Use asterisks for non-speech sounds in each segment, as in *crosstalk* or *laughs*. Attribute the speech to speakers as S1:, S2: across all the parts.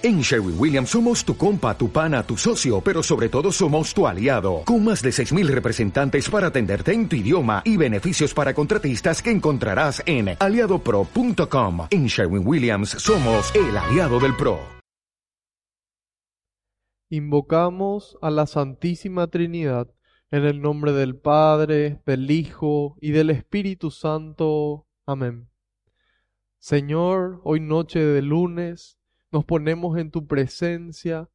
S1: En Sherwin Williams somos tu compa, tu pana, tu socio, pero sobre todo somos tu aliado, con más de 6.000 representantes para atenderte en tu idioma y beneficios para contratistas que encontrarás en aliadopro.com. En Sherwin Williams somos el aliado del PRO.
S2: Invocamos a la Santísima Trinidad en el nombre del Padre, del Hijo y del Espíritu Santo. Amén. Señor, hoy noche de lunes, nos ponemos en tu presencia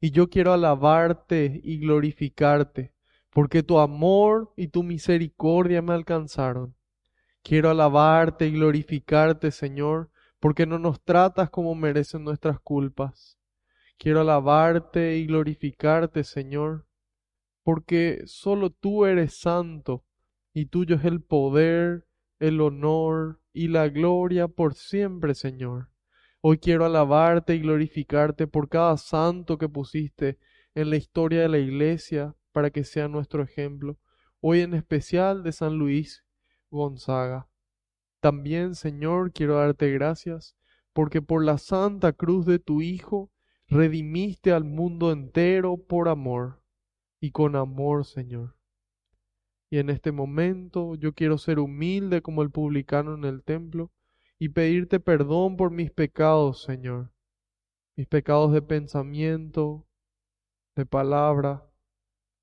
S2: y yo quiero alabarte y glorificarte, porque tu amor y tu misericordia me alcanzaron. Quiero alabarte y glorificarte, Señor, porque no nos tratas como merecen nuestras culpas. Quiero alabarte y glorificarte, Señor, porque solo tú eres santo y tuyo es el poder, el honor y la gloria por siempre, Señor. Hoy quiero alabarte y glorificarte por cada santo que pusiste en la historia de la iglesia para que sea nuestro ejemplo. Hoy en especial de San Luis Gonzaga. También, Señor, quiero darte gracias porque por la santa cruz de tu Hijo redimiste al mundo entero por amor y con amor, Señor. Y en este momento yo quiero ser humilde como el publicano en el templo y pedirte perdón por mis pecados, Señor, mis pecados de pensamiento, de palabra,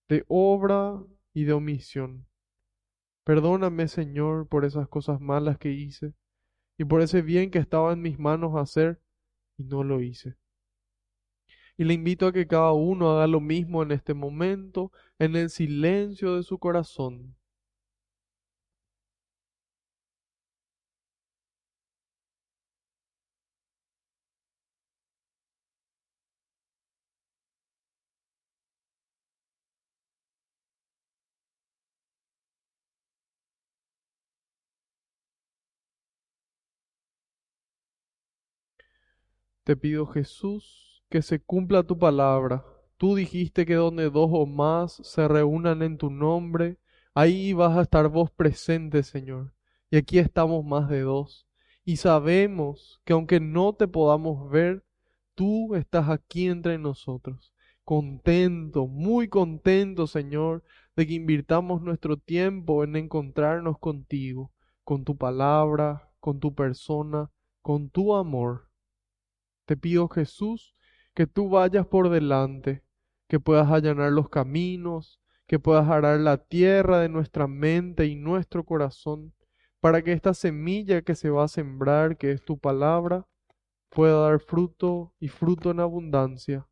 S2: de obra y de omisión. Perdóname, Señor, por esas cosas malas que hice y por ese bien que estaba en mis manos hacer y no lo hice. Y le invito a que cada uno haga lo mismo en este momento, en el silencio de su corazón. Te pido Jesús que se cumpla tu palabra. Tú dijiste que donde dos o más se reúnan en tu nombre, ahí vas a estar vos presente, Señor. Y aquí estamos más de dos. Y sabemos que aunque no te podamos ver, tú estás aquí entre nosotros. Contento, muy contento, Señor, de que invirtamos nuestro tiempo en encontrarnos contigo, con tu palabra, con tu persona, con tu amor. Te pido, Jesús, que tú vayas por delante, que puedas allanar los caminos, que puedas arar la tierra de nuestra mente y nuestro corazón, para que esta semilla que se va a sembrar, que es tu palabra, pueda dar fruto y fruto en abundancia,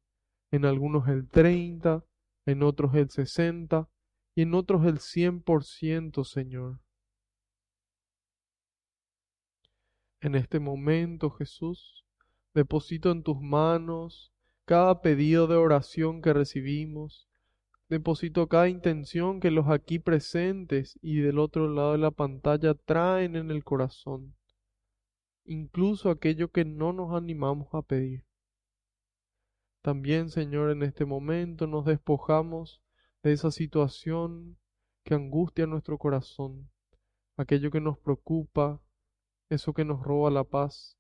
S2: en algunos el treinta, en otros el sesenta y en otros el cien por ciento, Señor. En este momento, Jesús, Deposito en tus manos cada pedido de oración que recibimos. Deposito cada intención que los aquí presentes y del otro lado de la pantalla traen en el corazón. Incluso aquello que no nos animamos a pedir. También, Señor, en este momento nos despojamos de esa situación que angustia nuestro corazón, aquello que nos preocupa, eso que nos roba la paz.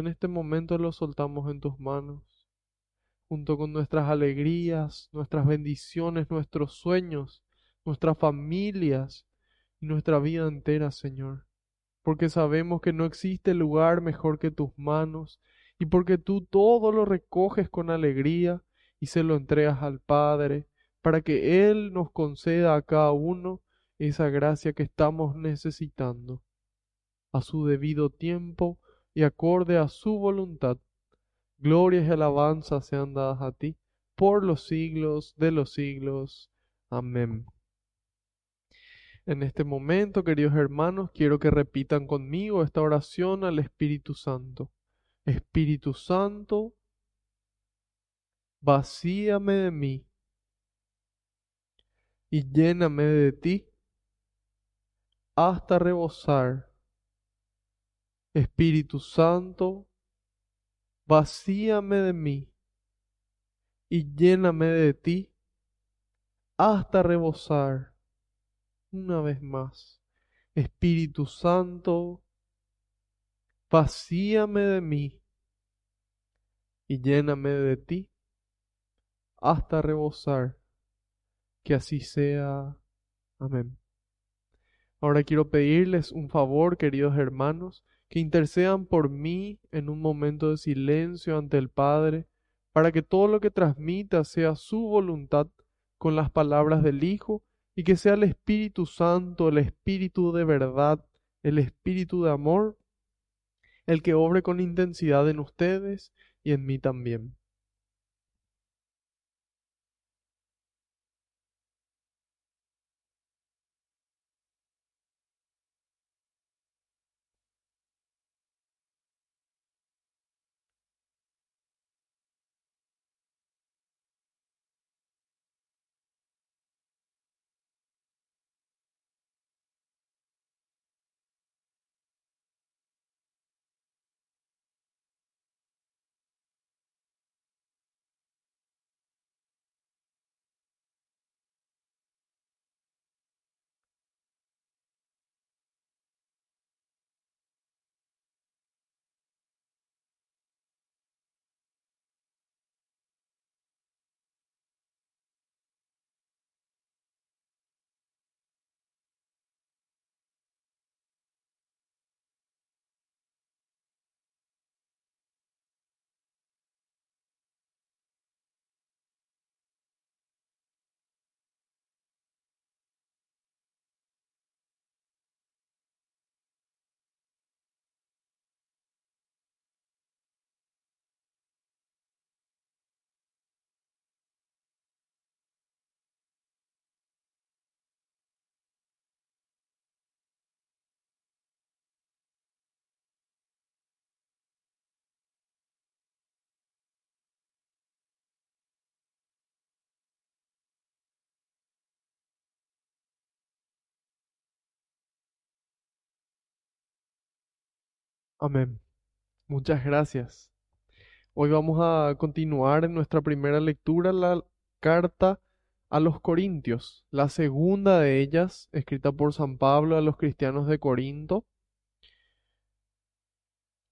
S2: En este momento lo soltamos en tus manos, junto con nuestras alegrías, nuestras bendiciones, nuestros sueños, nuestras familias y nuestra vida entera, Señor. Porque sabemos que no existe lugar mejor que tus manos y porque tú todo lo recoges con alegría y se lo entregas al Padre, para que Él nos conceda a cada uno esa gracia que estamos necesitando. A su debido tiempo, y acorde a su voluntad. Glorias y alabanzas sean dadas a ti por los siglos de los siglos. Amén. En este momento, queridos hermanos, quiero que repitan conmigo esta oración al Espíritu Santo. Espíritu Santo, vacíame de mí y lléname de ti hasta rebosar Espíritu Santo, vacíame de mí y lléname de ti hasta rebosar. Una vez más, Espíritu Santo, vacíame de mí y lléname de ti hasta rebosar. Que así sea. Amén. Ahora quiero pedirles un favor, queridos hermanos, que intercedan por mí en un momento de silencio ante el Padre, para que todo lo que transmita sea su voluntad con las palabras del Hijo y que sea el Espíritu Santo, el Espíritu de verdad, el Espíritu de amor, el que obre con intensidad en ustedes y en mí también. Amén. Muchas gracias. Hoy vamos a continuar en nuestra primera lectura la carta a los Corintios, la segunda de ellas, escrita por San Pablo a los cristianos de Corinto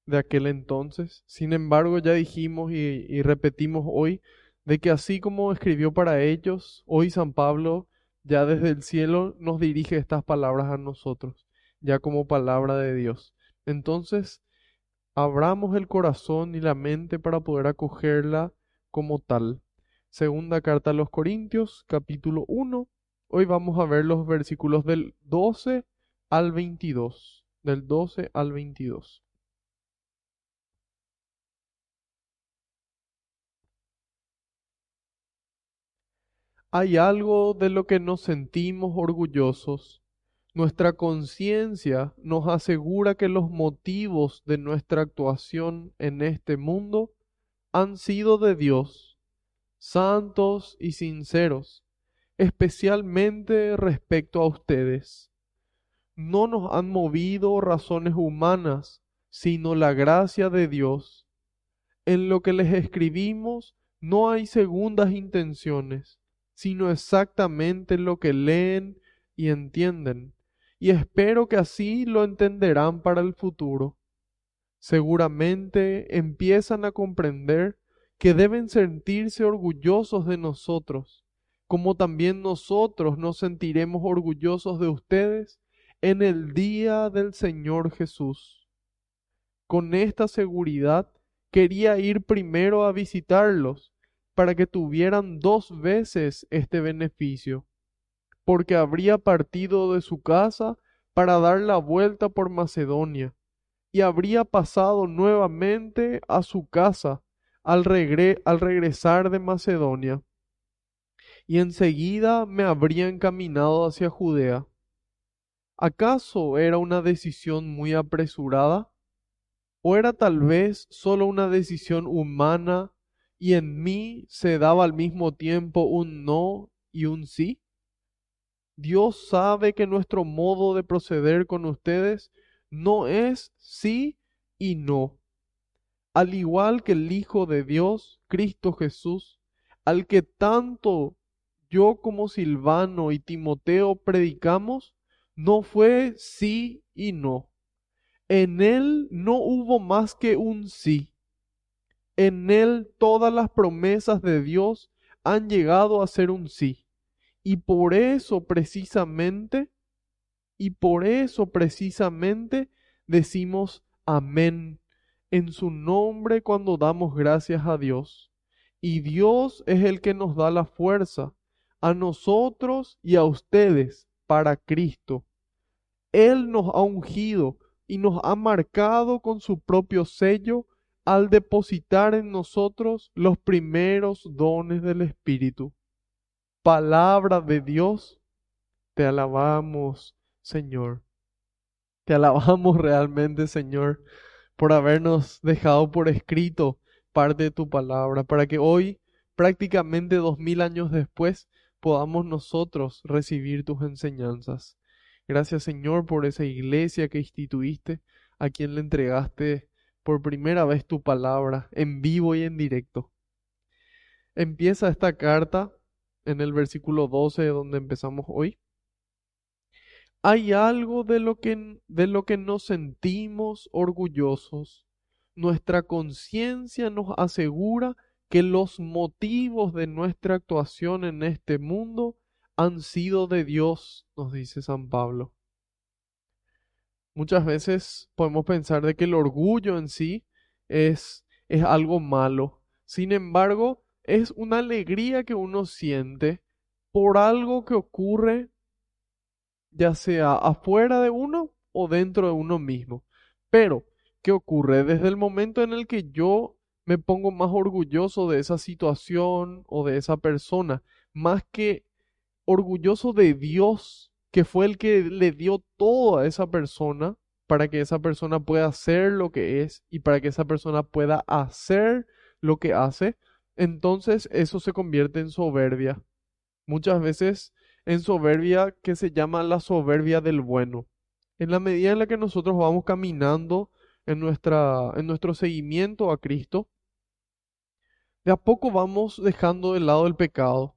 S2: de aquel entonces. Sin embargo, ya dijimos y, y repetimos hoy de que así como escribió para ellos, hoy San Pablo ya desde el cielo nos dirige estas palabras a nosotros, ya como palabra de Dios. Entonces, abramos el corazón y la mente para poder acogerla como tal. Segunda carta a los Corintios, capítulo 1. Hoy vamos a ver los versículos del 12 al 22. Del 12 al 22. Hay algo de lo que nos sentimos orgullosos nuestra conciencia nos asegura que los motivos de nuestra actuación en este mundo han sido de Dios, santos y sinceros, especialmente respecto a ustedes. No nos han movido razones humanas, sino la gracia de Dios. En lo que les escribimos no hay segundas intenciones, sino exactamente lo que leen y entienden y espero que así lo entenderán para el futuro. Seguramente empiezan a comprender que deben sentirse orgullosos de nosotros, como también nosotros nos sentiremos orgullosos de ustedes en el día del Señor Jesús. Con esta seguridad quería ir primero a visitarlos para que tuvieran dos veces este beneficio porque habría partido de su casa para dar la vuelta por Macedonia, y habría pasado nuevamente a su casa al, al regresar de Macedonia, y enseguida me habría encaminado hacia Judea. ¿Acaso era una decisión muy apresurada? ¿O era tal vez sólo una decisión humana y en mí se daba al mismo tiempo un no y un sí? Dios sabe que nuestro modo de proceder con ustedes no es sí y no. Al igual que el Hijo de Dios, Cristo Jesús, al que tanto yo como Silvano y Timoteo predicamos, no fue sí y no. En él no hubo más que un sí. En Él todas las promesas de Dios han llegado a ser un sí. Y por eso precisamente, y por eso precisamente decimos amén en su nombre cuando damos gracias a Dios. Y Dios es el que nos da la fuerza a nosotros y a ustedes para Cristo. Él nos ha ungido y nos ha marcado con su propio sello al depositar en nosotros los primeros dones del Espíritu. Palabra de Dios, te alabamos, Señor. Te alabamos realmente, Señor, por habernos dejado por escrito parte de tu palabra, para que hoy, prácticamente dos mil años después, podamos nosotros recibir tus enseñanzas. Gracias Señor por esa iglesia que instituiste, a quien le entregaste por primera vez tu palabra, en vivo y en directo. Empieza esta carta en el versículo 12 donde empezamos hoy. Hay algo de lo que, de lo que nos sentimos orgullosos. Nuestra conciencia nos asegura que los motivos de nuestra actuación en este mundo han sido de Dios, nos dice San Pablo. Muchas veces podemos pensar de que el orgullo en sí es, es algo malo. Sin embargo, es una alegría que uno siente por algo que ocurre ya sea afuera de uno o dentro de uno mismo. Pero, ¿qué ocurre? Desde el momento en el que yo me pongo más orgulloso de esa situación o de esa persona, más que orgulloso de Dios, que fue el que le dio todo a esa persona para que esa persona pueda ser lo que es y para que esa persona pueda hacer lo que hace, entonces eso se convierte en soberbia. Muchas veces en soberbia que se llama la soberbia del bueno. En la medida en la que nosotros vamos caminando en, nuestra, en nuestro seguimiento a Cristo, de a poco vamos dejando de lado el pecado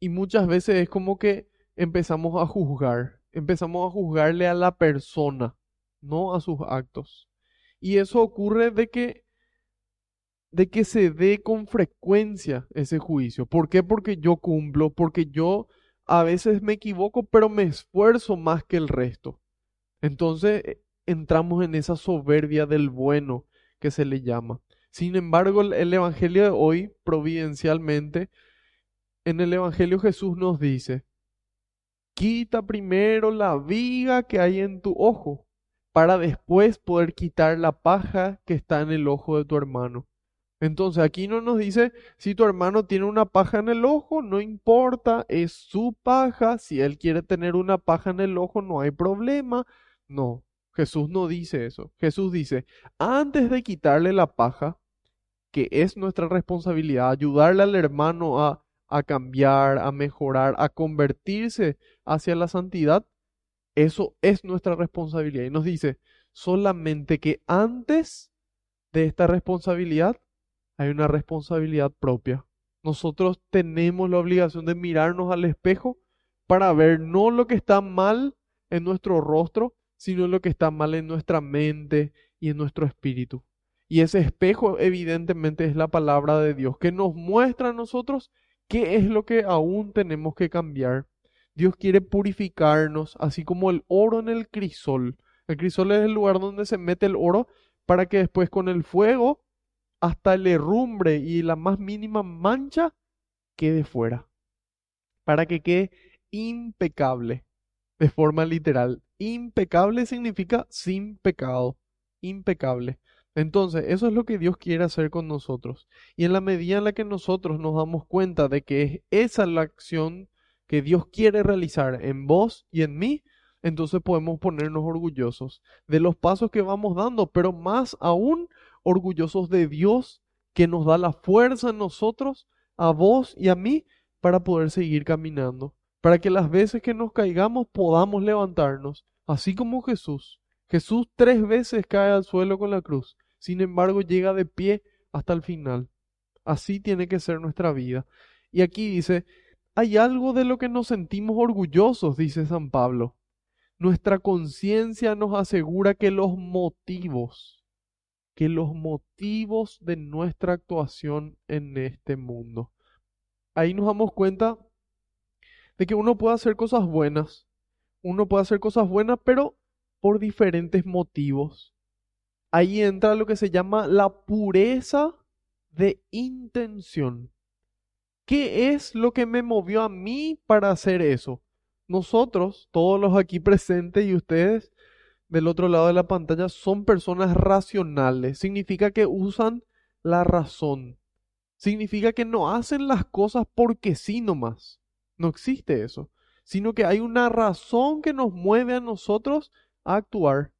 S2: y muchas veces es como que empezamos a juzgar, empezamos a juzgarle a la persona, no a sus actos. Y eso ocurre de que de que se dé con frecuencia ese juicio. ¿Por qué? Porque yo cumplo, porque yo a veces me equivoco, pero me esfuerzo más que el resto. Entonces eh, entramos en esa soberbia del bueno que se le llama. Sin embargo, el Evangelio de hoy, providencialmente, en el Evangelio Jesús nos dice, quita primero la viga que hay en tu ojo, para después poder quitar la paja que está en el ojo de tu hermano. Entonces aquí no nos dice si tu hermano tiene una paja en el ojo, no importa, es su paja, si él quiere tener una paja en el ojo no hay problema. No, Jesús no dice eso. Jesús dice, antes de quitarle la paja, que es nuestra responsabilidad, ayudarle al hermano a, a cambiar, a mejorar, a convertirse hacia la santidad, eso es nuestra responsabilidad. Y nos dice, solamente que antes de esta responsabilidad hay una responsabilidad propia. Nosotros tenemos la obligación de mirarnos al espejo para ver no lo que está mal en nuestro rostro, sino lo que está mal en nuestra mente y en nuestro espíritu. Y ese espejo evidentemente es la palabra de Dios, que nos muestra a nosotros qué es lo que aún tenemos que cambiar. Dios quiere purificarnos, así como el oro en el crisol. El crisol es el lugar donde se mete el oro para que después con el fuego hasta el herrumbre y la más mínima mancha quede fuera. Para que quede impecable, de forma literal. Impecable significa sin pecado. Impecable. Entonces, eso es lo que Dios quiere hacer con nosotros. Y en la medida en la que nosotros nos damos cuenta de que es esa la acción que Dios quiere realizar en vos y en mí, entonces podemos ponernos orgullosos de los pasos que vamos dando, pero más aún orgullosos de Dios que nos da la fuerza en nosotros, a vos y a mí, para poder seguir caminando, para que las veces que nos caigamos podamos levantarnos, así como Jesús. Jesús tres veces cae al suelo con la cruz sin embargo llega de pie hasta el final. Así tiene que ser nuestra vida. Y aquí dice, hay algo de lo que nos sentimos orgullosos, dice San Pablo. Nuestra conciencia nos asegura que los motivos, que los motivos de nuestra actuación en este mundo. Ahí nos damos cuenta de que uno puede hacer cosas buenas, uno puede hacer cosas buenas, pero por diferentes motivos. Ahí entra lo que se llama la pureza de intención. ¿Qué es lo que me movió a mí para hacer eso? Nosotros, todos los aquí presentes y ustedes del otro lado de la pantalla, son personas racionales. Significa que usan la razón. Significa que no hacen las cosas porque sí nomás. No existe eso. Sino que hay una razón que nos mueve a nosotros a actuar.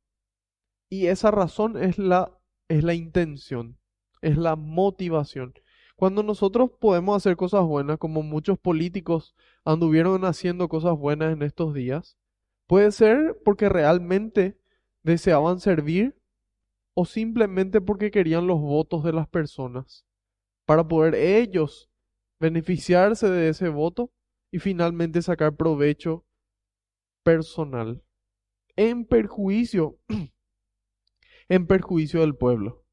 S2: Y esa razón es la, es la intención, es la motivación. Cuando nosotros podemos hacer cosas buenas, como muchos políticos anduvieron haciendo cosas buenas en estos días, puede ser porque realmente deseaban servir o simplemente porque querían los votos de las personas, para poder ellos beneficiarse de ese voto y finalmente sacar provecho personal en perjuicio *clears throat* en perjuicio del pueblo.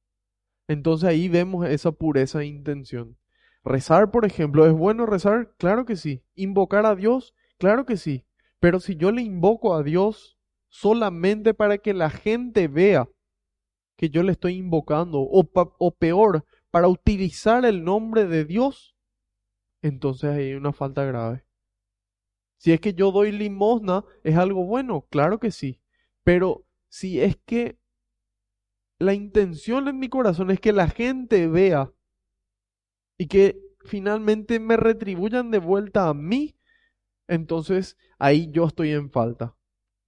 S2: Entonces ahí vemos esa pureza de intención. Rezar, por ejemplo, ¿es bueno rezar? Claro que sí. ¿Invocar a Dios? Claro que sí. Pero si yo le invoco a Dios solamente para que la gente vea que yo le estoy invocando, o, o peor, para utilizar el nombre de Dios, entonces hay una falta grave. Si es que yo doy limosna, ¿es algo bueno? Claro que sí. Pero si es que la intención en mi corazón es que la gente vea y que finalmente me retribuyan de vuelta a mí, entonces ahí yo estoy en falta.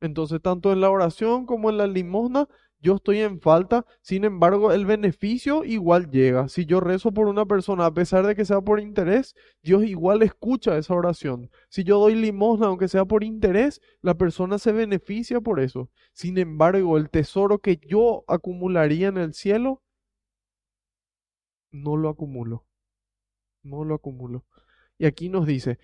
S2: Entonces, tanto en la oración como en la limosna, yo estoy en falta, sin embargo, el beneficio igual llega. Si yo rezo por una persona, a pesar de que sea por interés, Dios igual escucha esa oración. Si yo doy limosna, aunque sea por interés, la persona se beneficia por eso. Sin embargo, el tesoro que yo acumularía en el cielo, no lo acumulo. No lo acumulo. Y aquí nos dice,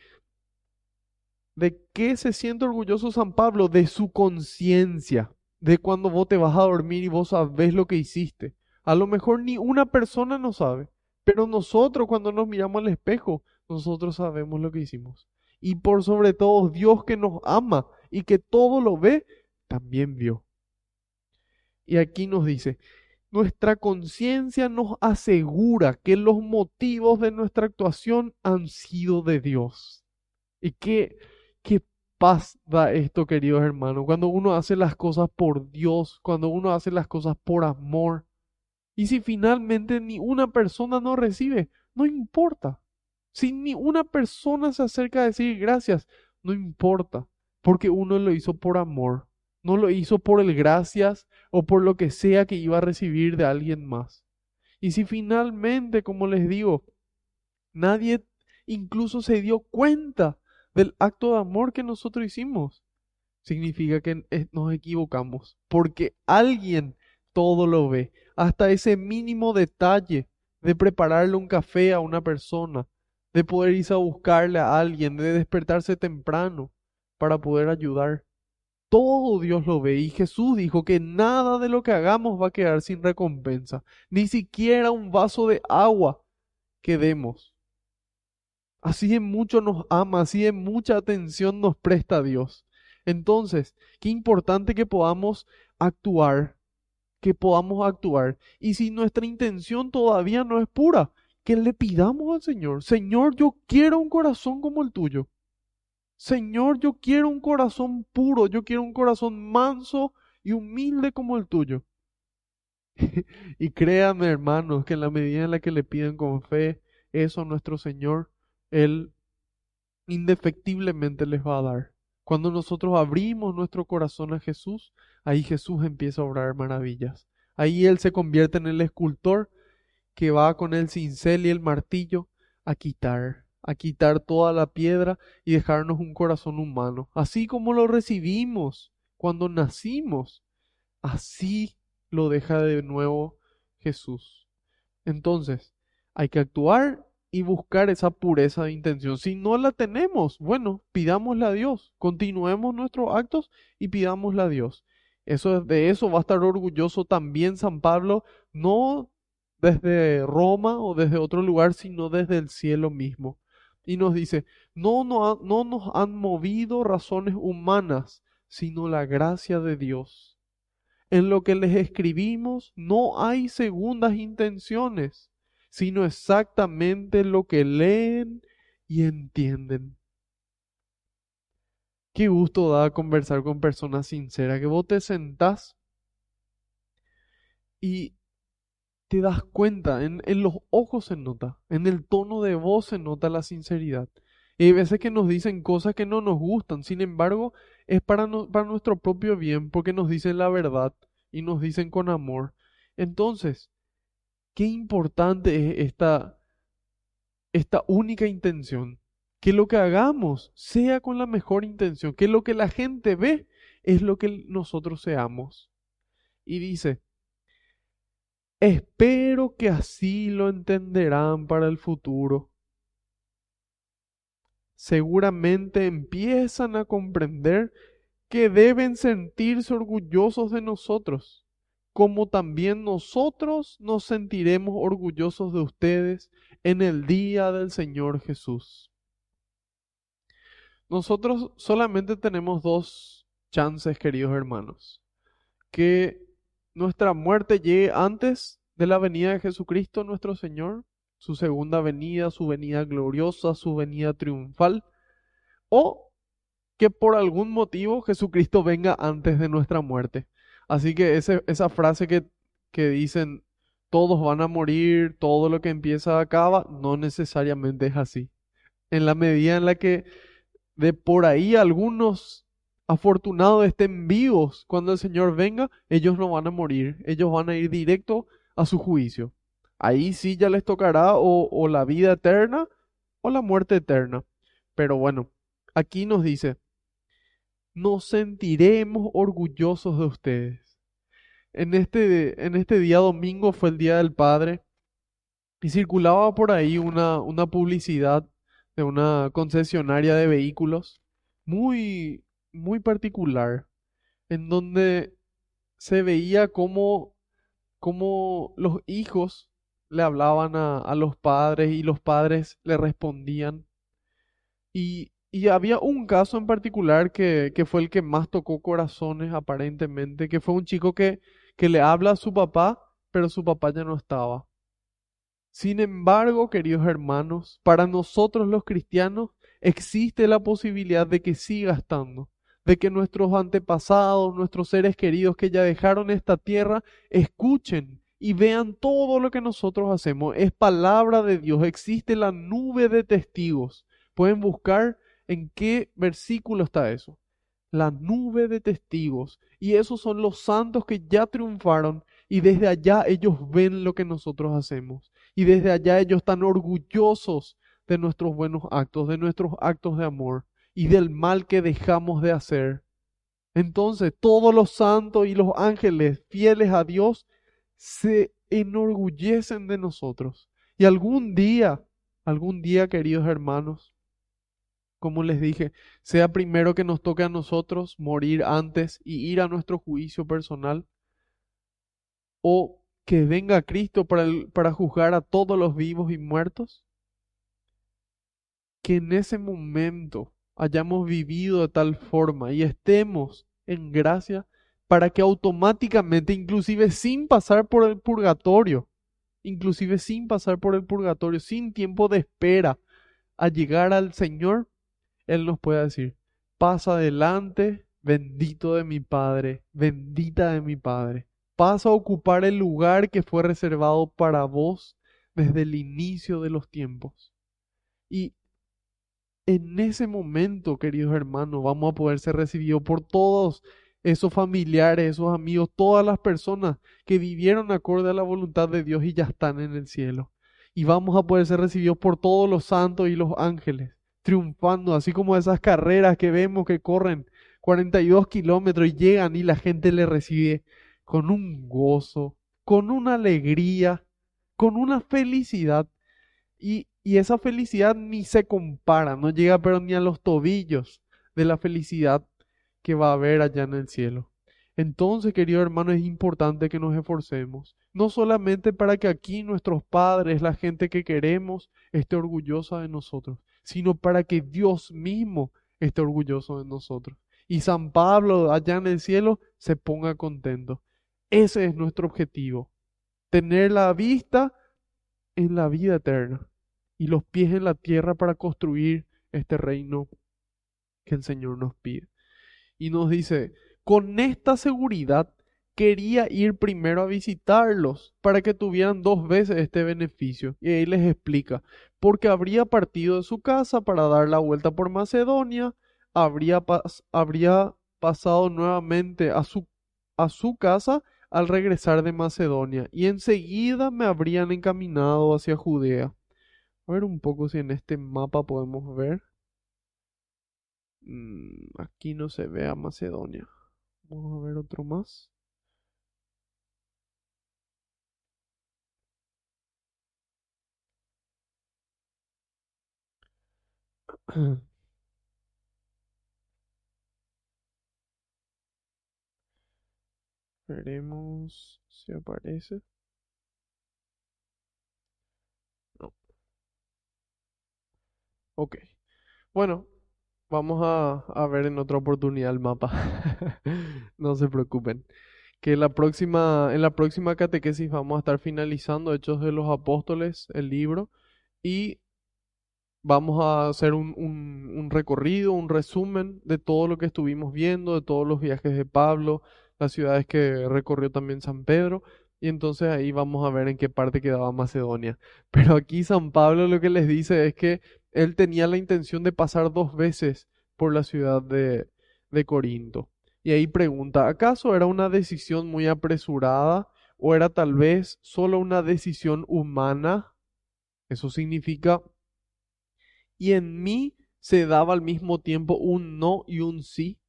S2: ¿de qué se siente orgulloso San Pablo? De su conciencia de cuando vos te vas a dormir y vos sabés lo que hiciste. A lo mejor ni una persona no sabe, pero nosotros cuando nos miramos al espejo, nosotros sabemos lo que hicimos. Y por sobre todo Dios que nos ama y que todo lo ve, también vio. Y aquí nos dice, nuestra conciencia nos asegura que los motivos de nuestra actuación han sido de Dios. Y que, que paz da esto, queridos hermanos, cuando uno hace las cosas por Dios, cuando uno hace las cosas por amor. Y si finalmente ni una persona no recibe, no importa. Si ni una persona se acerca a decir gracias, no importa, porque uno lo hizo por amor, no lo hizo por el gracias o por lo que sea que iba a recibir de alguien más. Y si finalmente, como les digo, nadie incluso se dio cuenta del acto de amor que nosotros hicimos, significa que nos equivocamos, porque alguien todo lo ve, hasta ese mínimo detalle de prepararle un café a una persona, de poder irse a buscarle a alguien, de despertarse temprano para poder ayudar. Todo Dios lo ve y Jesús dijo que nada de lo que hagamos va a quedar sin recompensa, ni siquiera un vaso de agua que demos. Así de mucho nos ama, así de mucha atención nos presta Dios. Entonces, qué importante que podamos actuar, que podamos actuar. Y si nuestra intención todavía no es pura, que le pidamos al Señor, Señor, yo quiero un corazón como el tuyo. Señor, yo quiero un corazón puro, yo quiero un corazón manso y humilde como el tuyo. *laughs* y créame, hermanos, que en la medida en la que le piden con fe eso a nuestro Señor, él indefectiblemente les va a dar. Cuando nosotros abrimos nuestro corazón a Jesús, ahí Jesús empieza a obrar maravillas. Ahí Él se convierte en el escultor que va con el cincel y el martillo a quitar, a quitar toda la piedra y dejarnos un corazón humano. Así como lo recibimos cuando nacimos, así lo deja de nuevo Jesús. Entonces, hay que actuar y buscar esa pureza de intención. Si no la tenemos, bueno, pidámosla a Dios, continuemos nuestros actos y pidámosla a Dios. Eso, de eso va a estar orgulloso también San Pablo, no desde Roma o desde otro lugar, sino desde el cielo mismo. Y nos dice, no, no, no nos han movido razones humanas, sino la gracia de Dios. En lo que les escribimos no hay segundas intenciones, sino exactamente lo que leen y entienden. Qué gusto da conversar con personas sinceras, que vos te sentás y te das cuenta, en, los ojos se nota, en el tono de voz se nota la sinceridad. Y hay veces que nos dicen cosas que no nos gustan, sin embargo, es para, para nuestro propio bien, porque nos dicen la verdad y nos dicen con amor. Entonces, qué importante es esta, esta única intención que lo que hagamos sea con la mejor intención, que lo que la gente ve es lo que nosotros seamos. Y dice, espero que así lo entenderán para el futuro. Seguramente empiezan a comprender que deben sentirse orgullosos de nosotros, como también nosotros nos sentiremos orgullosos de ustedes en el día del Señor Jesús. Nosotros solamente tenemos dos chances, queridos hermanos. Que nuestra muerte llegue antes de la venida de Jesucristo nuestro Señor, su segunda venida, su venida gloriosa, su venida triunfal, o que por algún motivo Jesucristo venga antes de nuestra muerte. Así que esa frase que, que dicen todos van a morir, todo lo que empieza acaba, no necesariamente es así. En la medida en la que de por ahí algunos afortunados estén vivos cuando el Señor venga, ellos no van a morir, ellos van a ir directo a su juicio. Ahí sí ya les tocará o, o la vida eterna o la muerte eterna. Pero bueno, aquí nos dice, nos sentiremos orgullosos de ustedes. En este, en este día domingo fue el Día del Padre y circulaba por ahí una, una publicidad de una concesionaria de vehículos muy, muy particular, en donde se veía como, como los hijos le hablaban a, a, los padres y los padres le respondían. Y, y había un caso en particular que, que, fue el que más tocó corazones aparentemente, que fue un chico que, que le habla a su papá, pero su papá ya no estaba. Sin embargo, queridos hermanos, para nosotros los cristianos existe la posibilidad de que siga estando, de que nuestros antepasados, nuestros seres queridos que ya dejaron esta tierra, escuchen y vean todo lo que nosotros hacemos. Es palabra de Dios, existe la nube de testigos. Pueden buscar en qué versículo está eso. La nube de testigos. Y esos son los santos que ya triunfaron y desde allá ellos ven lo que nosotros hacemos y desde allá ellos están orgullosos de nuestros buenos actos, de nuestros actos de amor y del mal que dejamos de hacer. Entonces todos los santos y los ángeles fieles a Dios se enorgullecen de nosotros. Y algún día, algún día, queridos hermanos, como les dije, sea primero que nos toque a nosotros morir antes y ir a nuestro juicio personal, o que venga Cristo para, para juzgar a todos los vivos y muertos? Que en ese momento hayamos vivido de tal forma y estemos en gracia para que automáticamente, inclusive sin pasar por el purgatorio, inclusive sin pasar por el purgatorio, sin tiempo de espera a llegar al Señor, Él nos pueda decir, pasa adelante, bendito de mi Padre, bendita de mi Padre vas a ocupar el lugar que fue reservado para vos desde el inicio de los tiempos. Y en ese momento, queridos hermanos, vamos a poder ser recibidos por todos esos familiares, esos amigos, todas las personas que vivieron acorde a la voluntad de Dios y ya están en el cielo. Y vamos a poder ser recibidos por todos los santos y los ángeles, triunfando, así como esas carreras que vemos que corren 42 kilómetros y llegan y la gente le recibe con un gozo, con una alegría, con una felicidad. Y, y esa felicidad ni se compara, no llega pero ni a los tobillos de la felicidad que va a haber allá en el cielo. Entonces, querido hermano, es importante que nos esforcemos, no solamente para que aquí nuestros padres, la gente que queremos, esté orgullosa de nosotros, sino para que Dios mismo esté orgulloso de nosotros. Y San Pablo allá en el cielo se ponga contento. Ese es nuestro objetivo, tener la vista en la vida eterna y los pies en la tierra para construir este reino que el Señor nos pide. Y nos dice, con esta seguridad quería ir primero a visitarlos para que tuvieran dos veces este beneficio. Y ahí les explica, porque habría partido de su casa para dar la vuelta por Macedonia, habría, habría pasado nuevamente a su, a su casa al regresar de Macedonia, y enseguida me habrían encaminado hacia Judea. A ver un poco si en este mapa podemos ver. Mm, aquí no se ve a Macedonia. Vamos a ver otro más. *clears throat* Veremos si aparece. No. Ok. Bueno, vamos a, a ver en otra oportunidad el mapa. *laughs* no se preocupen. Que la próxima, en la próxima catequesis vamos a estar finalizando Hechos de los Apóstoles, el libro, y vamos a hacer un, un, recorrido, un resumen de todo lo que estuvimos viendo, de todos los viajes de Pablo, las ciudades que recorrió también San Pedro, y entonces ahí vamos a ver en qué parte quedaba Macedonia. *laughs* Pero aquí San Pablo lo que les dice es que él tenía la intención de pasar dos veces por la ciudad de, de Corinto. Y ahí pregunta, ¿acaso era una decisión muy apresurada o era tal vez solo una decisión humana? Eso significa, y en mí se daba al mismo tiempo un no y un sí.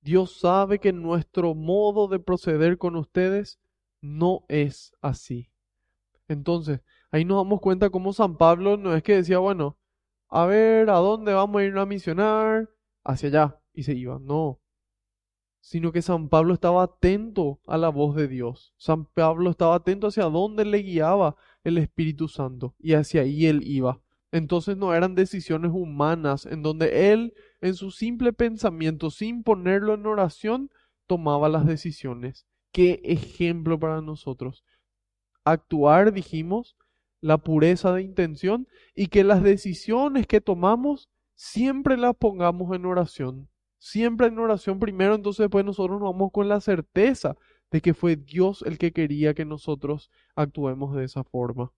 S2: Dios sabe que nuestro modo de proceder con ustedes no es así. Entonces, ahí nos damos cuenta cómo San Pablo no es que decía, bueno, a ver, ¿a dónde vamos a ir a misionar? Hacia allá. Y se iba. No. Sino que San Pablo estaba atento a la voz de Dios. San Pablo estaba atento hacia dónde le guiaba el Espíritu Santo. Y hacia ahí él iba. Entonces no eran decisiones humanas en donde él, en su simple pensamiento, sin ponerlo en oración, tomaba las decisiones. Qué ejemplo para nosotros. Actuar, dijimos, la pureza de intención y que las decisiones que tomamos siempre las pongamos en oración. Siempre en oración primero, entonces después nosotros nos vamos con la certeza de que fue Dios el que quería que nosotros actuemos de esa forma.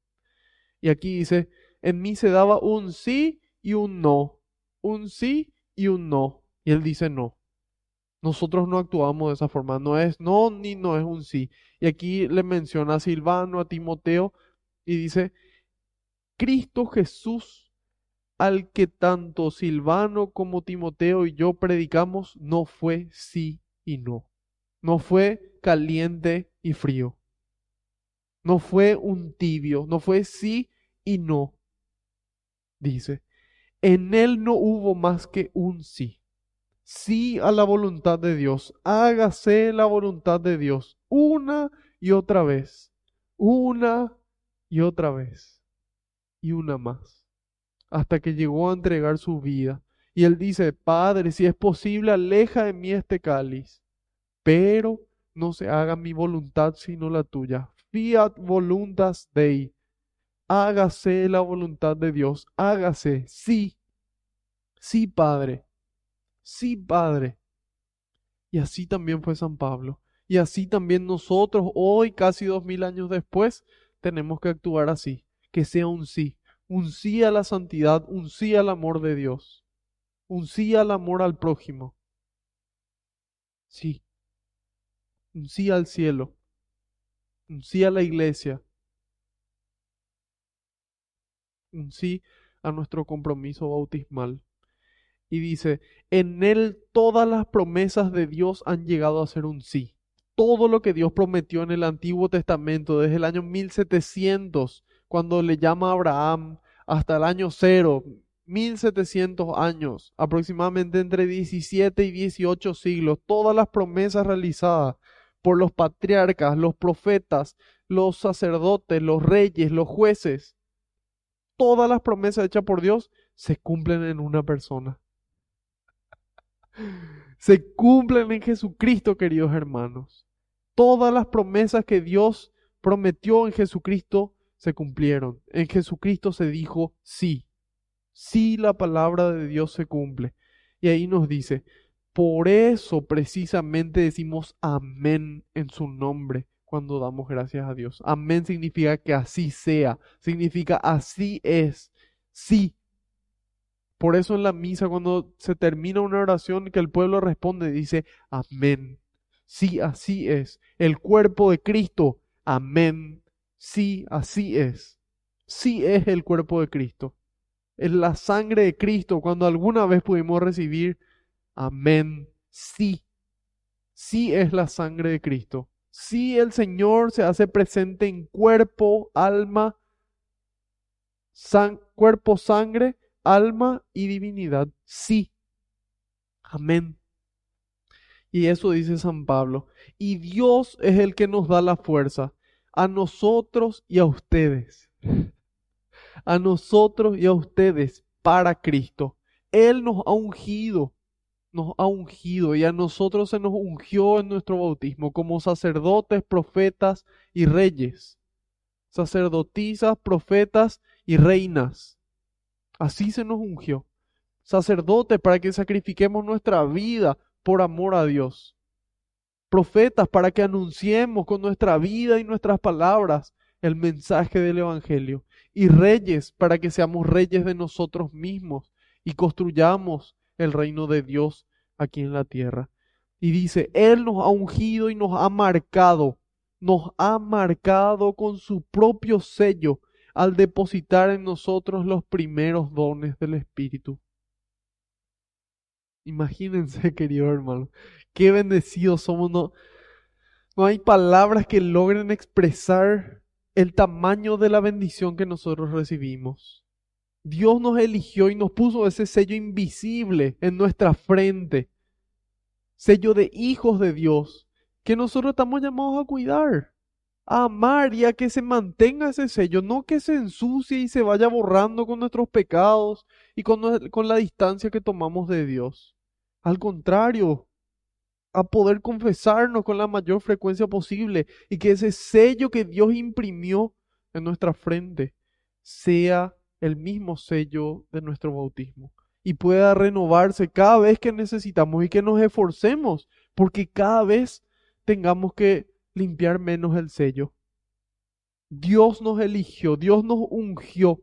S2: Y aquí dice, en mí se daba un sí y un no, un sí y un no. Y él dice no. Nosotros no actuamos de esa forma, no es no ni no es un sí. Y aquí le menciona a Silvano, a Timoteo, y dice, Cristo Jesús, al que tanto Silvano como Timoteo y yo predicamos, no fue sí y no. No fue caliente y frío. No fue un tibio, no fue sí y no. Dice, en él no hubo más que un sí. Sí a la voluntad de Dios. Hágase la voluntad de Dios una y otra vez. Una y otra vez y una más, hasta que llegó a entregar su vida. Y él dice, Padre, si es posible, aleja de mí este cáliz, pero no se haga mi voluntad sino la tuya. Fiat voluntas Dei. Hágase la voluntad de Dios, hágase, sí, sí, Padre, sí, Padre. Y así también fue San Pablo. Y así también nosotros, hoy, casi dos mil años después, tenemos que actuar así, que sea un sí, un sí a la santidad, un sí al amor de Dios, un sí al amor al prójimo. Sí, un sí al cielo, un sí a la iglesia, sí a nuestro compromiso bautismal. Y dice, en él todas las promesas de Dios han llegado a ser un sí todo lo que Dios prometió en el Antiguo Testamento desde el año 1700, cuando le llama a Abraham, hasta el año cero, 1700 años, aproximadamente entre 17 y 18 siglos, todas las promesas realizadas por los patriarcas, los profetas, los sacerdotes, los reyes, los jueces. Todas las promesas hechas por Dios se cumplen en una persona. Se cumplen en Jesucristo, queridos hermanos. Todas las promesas que Dios prometió en Jesucristo se cumplieron. En Jesucristo se dijo sí. Sí la palabra de Dios se cumple. Y ahí nos dice, por eso precisamente decimos amén en su nombre cuando damos gracias a Dios. Amén significa que así sea, significa así es, sí. Por eso en la misa cuando se termina una oración que el pueblo responde dice amén. Sí, así es. El cuerpo de Cristo, amén. Sí, así es. Sí es el cuerpo de Cristo. Es la sangre de Cristo cuando alguna vez pudimos recibir Amén. Sí. Sí es la sangre de Cristo. Sí el Señor se hace presente en cuerpo, alma, cuerpo, sangre, alma y divinidad. Sí. Amén. Y eso dice San Pablo. Y Dios es el que nos da la fuerza a nosotros y a ustedes. A nosotros y a ustedes para Cristo. Él nos ha ungido nos ha ungido y a nosotros se nos ungió en nuestro bautismo como sacerdotes, profetas y reyes. Sacerdotisas, profetas y reinas. Así se nos ungió. Sacerdotes para que sacrifiquemos nuestra vida por amor a Dios. Profetas para que anunciemos con nuestra vida y nuestras palabras el mensaje del Evangelio. Y reyes para que seamos reyes de nosotros mismos y construyamos el reino de Dios aquí en la tierra. Y dice, Él nos ha ungido y nos ha marcado, nos ha marcado con su propio sello al depositar en nosotros los primeros dones del Espíritu. Imagínense, *laughs* querido hermano, qué bendecidos somos. No, no hay palabras que logren expresar el tamaño de la bendición que nosotros recibimos. Dios nos eligió y nos puso ese sello invisible en nuestra frente, sello de hijos de Dios, que nosotros estamos llamados a cuidar, a amar y a que se mantenga ese sello, no que se ensucie y se vaya borrando con nuestros pecados y con, con la distancia que tomamos de Dios. Al contrario, a poder confesarnos con la mayor frecuencia posible y que ese sello que Dios imprimió en nuestra frente sea el mismo sello de nuestro bautismo y pueda renovarse cada vez que necesitamos y que nos esforcemos porque cada vez tengamos que limpiar menos el sello. Dios nos eligió, Dios nos ungió.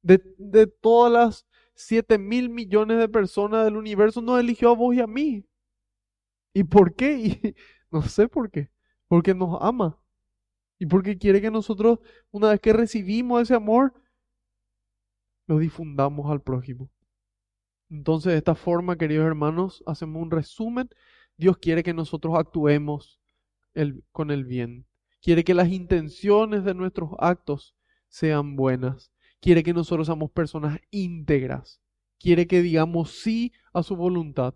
S2: De, de todas las siete mil millones de personas del universo, nos eligió a vos y a mí. ¿Y por qué? *laughs* No sé por qué. Porque nos ama. Y porque quiere que nosotros, una vez que recibimos ese amor, lo difundamos al prójimo. Entonces, de esta forma, queridos hermanos, hacemos un resumen. Dios quiere que nosotros actuemos con el bien. Quiere que las intenciones de nuestros actos sean buenas. Quiere que nosotros seamos personas íntegras. Quiere que digamos sí a su voluntad.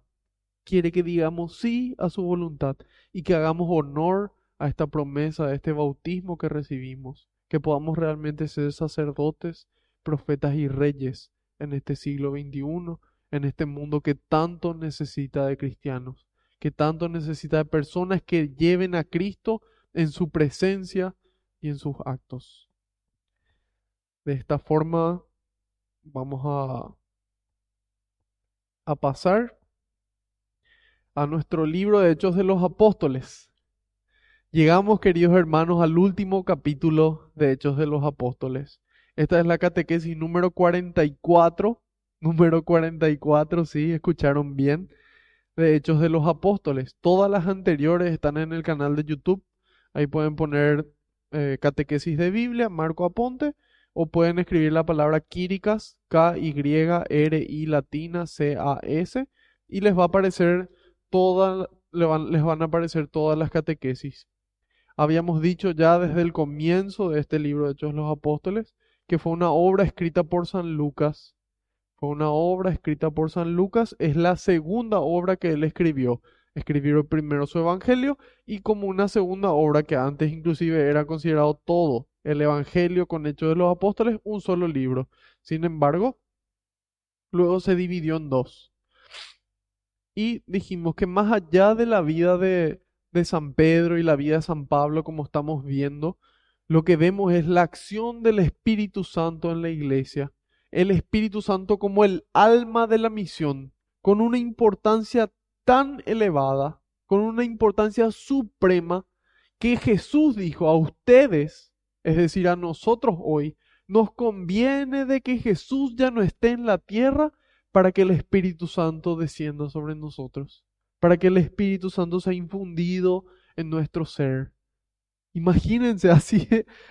S2: Quiere que digamos sí a su voluntad y que hagamos honor a esta promesa, a este bautismo que recibimos. Que podamos realmente ser sacerdotes profetas y reyes en este siglo XXI, en este mundo que tanto necesita de cristianos, que tanto necesita de personas que lleven a Cristo en su presencia y en sus actos. De esta forma vamos a, a pasar a nuestro libro de Hechos de los Apóstoles. Llegamos, queridos hermanos, al último capítulo de Hechos de los Apóstoles. Esta es la catequesis número 44. Número 44, sí, escucharon bien. De Hechos de los Apóstoles. Todas las anteriores están en el canal de YouTube. Ahí pueden poner eh, catequesis de Biblia, Marco Aponte, o pueden escribir la palabra quíricas, K-Y-R-I latina C-A-S, y les va a aparecer todas, les van a aparecer todas las catequesis. Habíamos dicho ya desde el comienzo de este libro de Hechos de los Apóstoles que fue una obra escrita por San Lucas. Fue una obra escrita por San Lucas, es la segunda obra que él escribió. escribió primero su Evangelio y como una segunda obra que antes inclusive era considerado todo el Evangelio con Hechos de los Apóstoles, un solo libro. Sin embargo, luego se dividió en dos. Y dijimos que más allá de la vida de, de San Pedro y la vida de San Pablo, como estamos viendo, lo que vemos es la acción del Espíritu Santo en la iglesia. El Espíritu Santo como el alma de la misión, con una importancia tan elevada, con una importancia suprema, que Jesús dijo a ustedes, es decir, a nosotros hoy, nos conviene de que Jesús ya no esté en la tierra para que el Espíritu Santo descienda sobre nosotros, para que el Espíritu Santo sea infundido en nuestro ser. Imagínense, *laughs* así,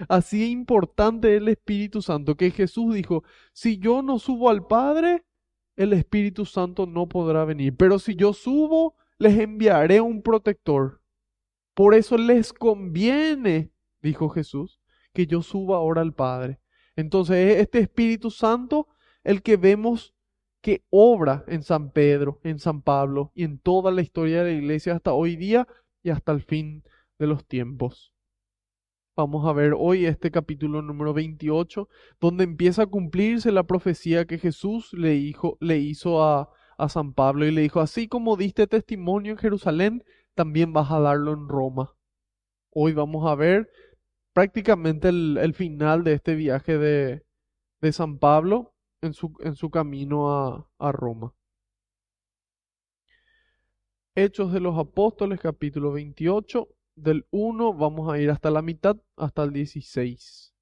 S2: así importante el Espíritu Santo, que Jesús dijo, si yo no subo al Padre, el Espíritu Santo no podrá venir. Pero si yo subo, les enviaré un protector. Por eso les conviene, dijo Jesús, que yo suba ahora al Padre. Entonces, este Espíritu Santo, el que vemos que obra en San Pedro, en San Pablo y en toda la historia de la iglesia hasta hoy día y hasta el fin de los tiempos. Vamos a ver hoy este capítulo número 28, donde empieza a cumplirse la profecía que Jesús le, le hizo a, a San Pablo y le dijo, así como diste testimonio en Jerusalén, también vas a darlo en Roma. Hoy vamos a ver prácticamente el, final de este viaje de, de San Pablo en su, en su camino a, a Roma. Hechos de los Apóstoles, capítulo 28 del 1 vamos a ir hasta la mitad, hasta el 16.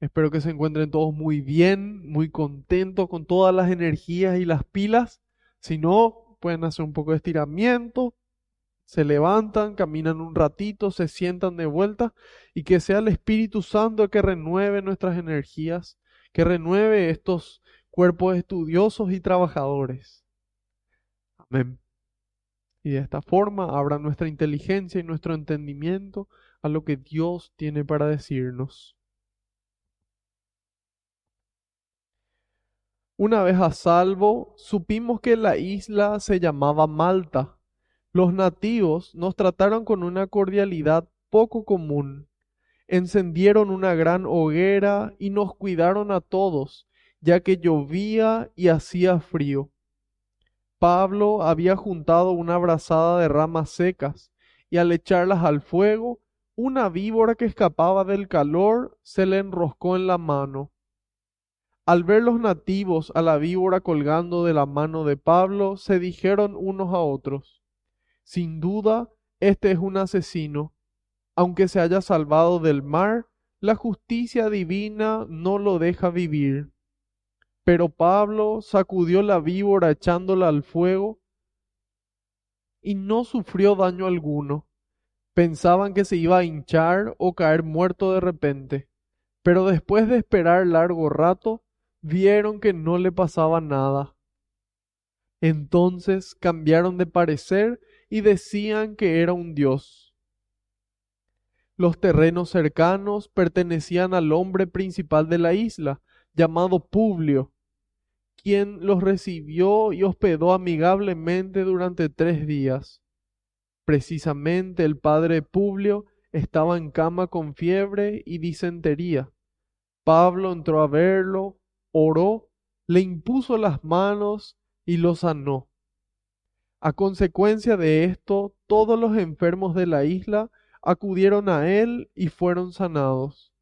S2: Espero que se encuentren todos muy bien, muy contentos, con todas las energías y las pilas. Si no, pueden hacer un poco de estiramiento, se levantan, caminan un ratito, se sientan de vuelta y que sea el Espíritu Santo el que renueve nuestras energías, que renueve estos cuerpos estudiosos y trabajadores. Amén y de esta forma abra nuestra inteligencia y nuestro entendimiento a lo que Dios tiene para decirnos. Una vez a salvo, supimos que la isla se llamaba Malta. Los nativos nos trataron con una cordialidad poco común. Encendieron una gran hoguera y nos cuidaron a todos, ya que llovía y hacía frío. Pablo había juntado una brazada de ramas secas, y al echarlas al fuego, una víbora que escapaba del calor se le enroscó en la mano. Al ver los nativos a la víbora colgando de la mano de Pablo, se dijeron unos a otros, Sin duda, este es un asesino. Aunque se haya salvado del mar, la justicia divina no lo deja vivir. Pero Pablo sacudió la víbora echándola al fuego y no sufrió daño alguno. Pensaban que se iba a hinchar o caer muerto de repente, pero después de esperar largo rato, vieron que no le pasaba nada. Entonces cambiaron de parecer y decían que era un dios. Los terrenos cercanos pertenecían al hombre principal de la isla, llamado Publio, quien los recibió y hospedó amigablemente durante tres días. Precisamente el padre Publio estaba en cama con fiebre y disentería. Pablo entró a verlo, oró, le impuso las manos y lo sanó. A consecuencia de esto, todos los enfermos de la isla acudieron a él y fueron sanados.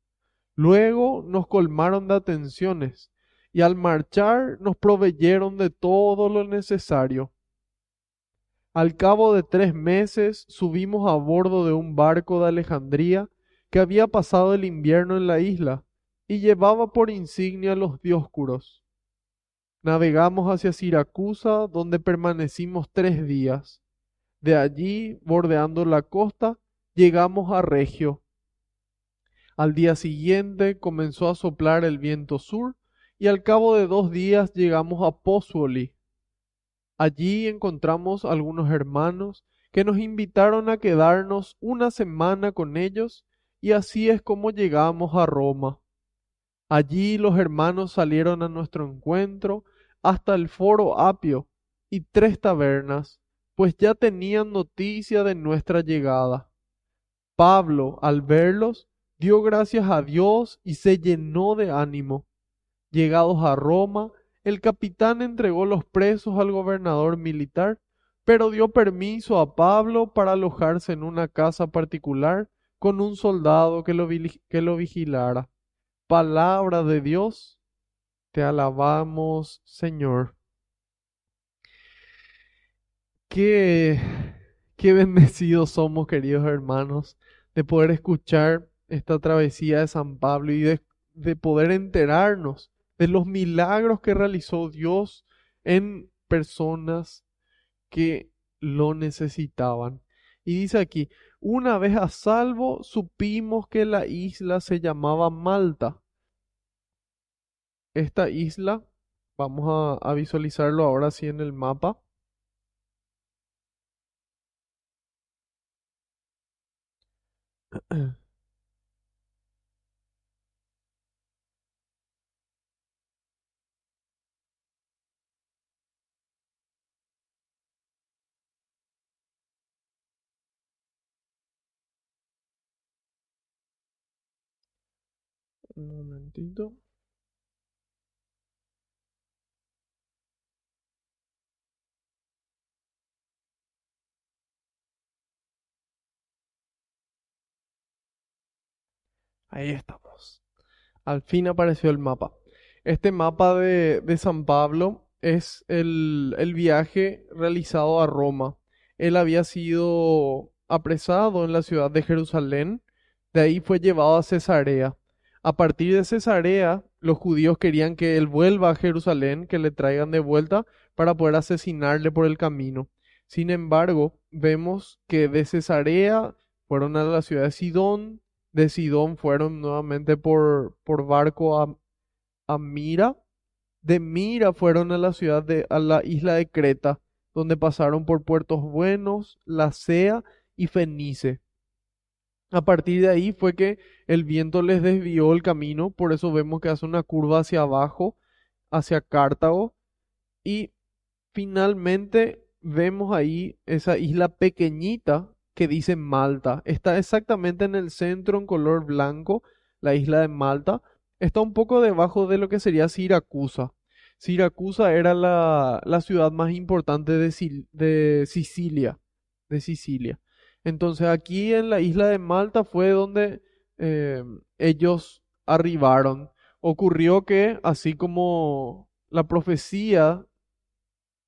S2: Luego nos colmaron de atenciones y al marchar nos proveyeron de todo lo necesario. Al cabo de tres meses subimos a bordo de un barco de Alejandría que había pasado el invierno en la isla y llevaba por insignia los dioscuros. Navegamos hacia Siracusa, donde permanecimos tres días. De allí, bordeando la costa, llegamos a Regio. Al día siguiente comenzó a soplar el viento sur y al cabo de dos días llegamos a Pozzuoli. Allí encontramos algunos hermanos que nos invitaron a quedarnos una semana con ellos y así es como llegamos a Roma. Allí los hermanos salieron a nuestro encuentro hasta el foro Apio y tres tabernas, pues ya tenían noticia de nuestra llegada. Pablo, al verlos, dio gracias a Dios y se llenó de ánimo. Llegados a Roma, el capitán entregó los presos al gobernador militar, pero dio permiso a Pablo para alojarse en una casa particular con un soldado que lo, que lo vigilara. Palabra de Dios, te alabamos, Señor. Qué, qué bendecidos somos, queridos hermanos, de poder escuchar esta travesía de San Pablo y de, de poder enterarnos de los milagros que realizó Dios en personas que lo necesitaban. Y dice aquí, una vez a salvo, supimos que la isla se llamaba Malta. Esta isla, vamos a, a visualizarlo ahora sí en el mapa. *clears throat* Un momentito. Ahí estamos. Al fin apareció el mapa. Este mapa de, de San Pablo es el, el viaje realizado a Roma. Él había sido apresado en la ciudad de Jerusalén. De ahí fue llevado a Cesarea. A partir de Cesarea, los judíos querían que él vuelva a Jerusalén, que le traigan de vuelta para poder asesinarle por el camino. Sin embargo, vemos que de Cesarea fueron a la ciudad de Sidón, de Sidón fueron nuevamente por, por barco a, a Mira, de Mira fueron a la ciudad de, a la isla de Creta, donde pasaron por puertos buenos, La Sea y Fenice. A partir de ahí fue que el viento les desvió el camino, por eso vemos que hace una curva hacia abajo, hacia Cartago, y finalmente vemos ahí esa isla pequeñita que dice Malta. Está exactamente en el centro en color blanco, la isla de Malta. Está un poco debajo de lo que sería Siracusa. Siracusa era la, la ciudad más importante de, de Sicilia. De Sicilia. Entonces aquí en la isla de Malta fue donde eh, ellos arribaron. Ocurrió que, así como la profecía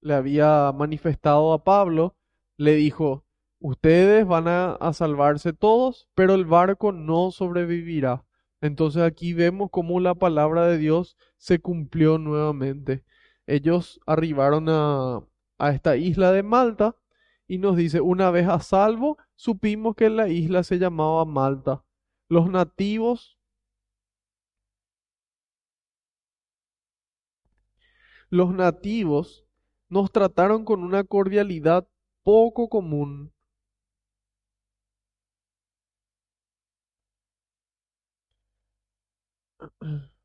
S2: le había manifestado a Pablo, le dijo, ustedes van a, a salvarse todos, pero el barco no sobrevivirá. Entonces aquí vemos cómo la palabra de Dios se cumplió nuevamente. Ellos arribaron a, a esta isla de Malta y nos dice, una vez a salvo, supimos que la isla se llamaba Malta. Los nativos, los nativos nos trataron con una cordialidad poco común. *clears throat*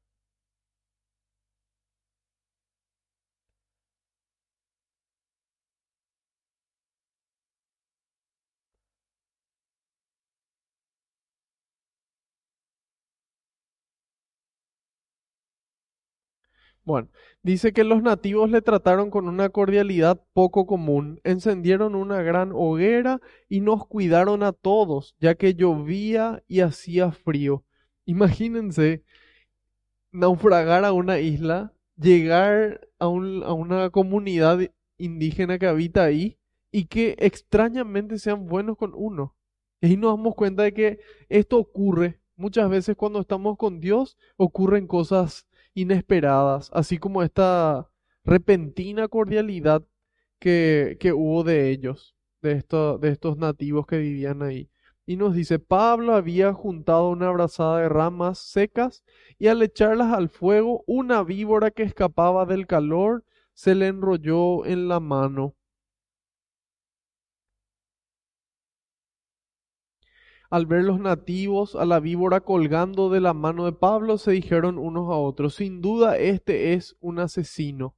S2: Bueno, dice que los nativos le trataron con una cordialidad poco común, encendieron una gran hoguera y nos cuidaron a todos, ya que llovía y hacía frío. Imagínense naufragar a una isla, llegar a, un, a una comunidad indígena que habita ahí y que extrañamente sean buenos con uno. Y nos damos cuenta de que esto ocurre muchas veces cuando estamos con Dios, ocurren cosas inesperadas, así como esta repentina cordialidad que, que hubo de ellos, de, esto, de estos nativos que vivían ahí. Y nos dice, Pablo había juntado una brazada de ramas secas y al echarlas al fuego, una víbora que escapaba del calor se le enrolló en la mano. Al ver los nativos a la víbora colgando de la mano de Pablo, se dijeron unos a otros, sin duda este es un asesino.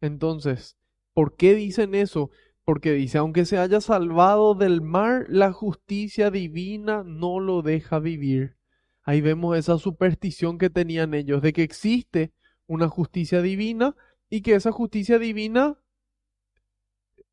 S2: Entonces, ¿por qué dicen eso? Porque dice, aunque se haya salvado del mar, la justicia divina no lo deja vivir. Ahí vemos esa superstición que tenían ellos de que existe una justicia divina y que esa justicia divina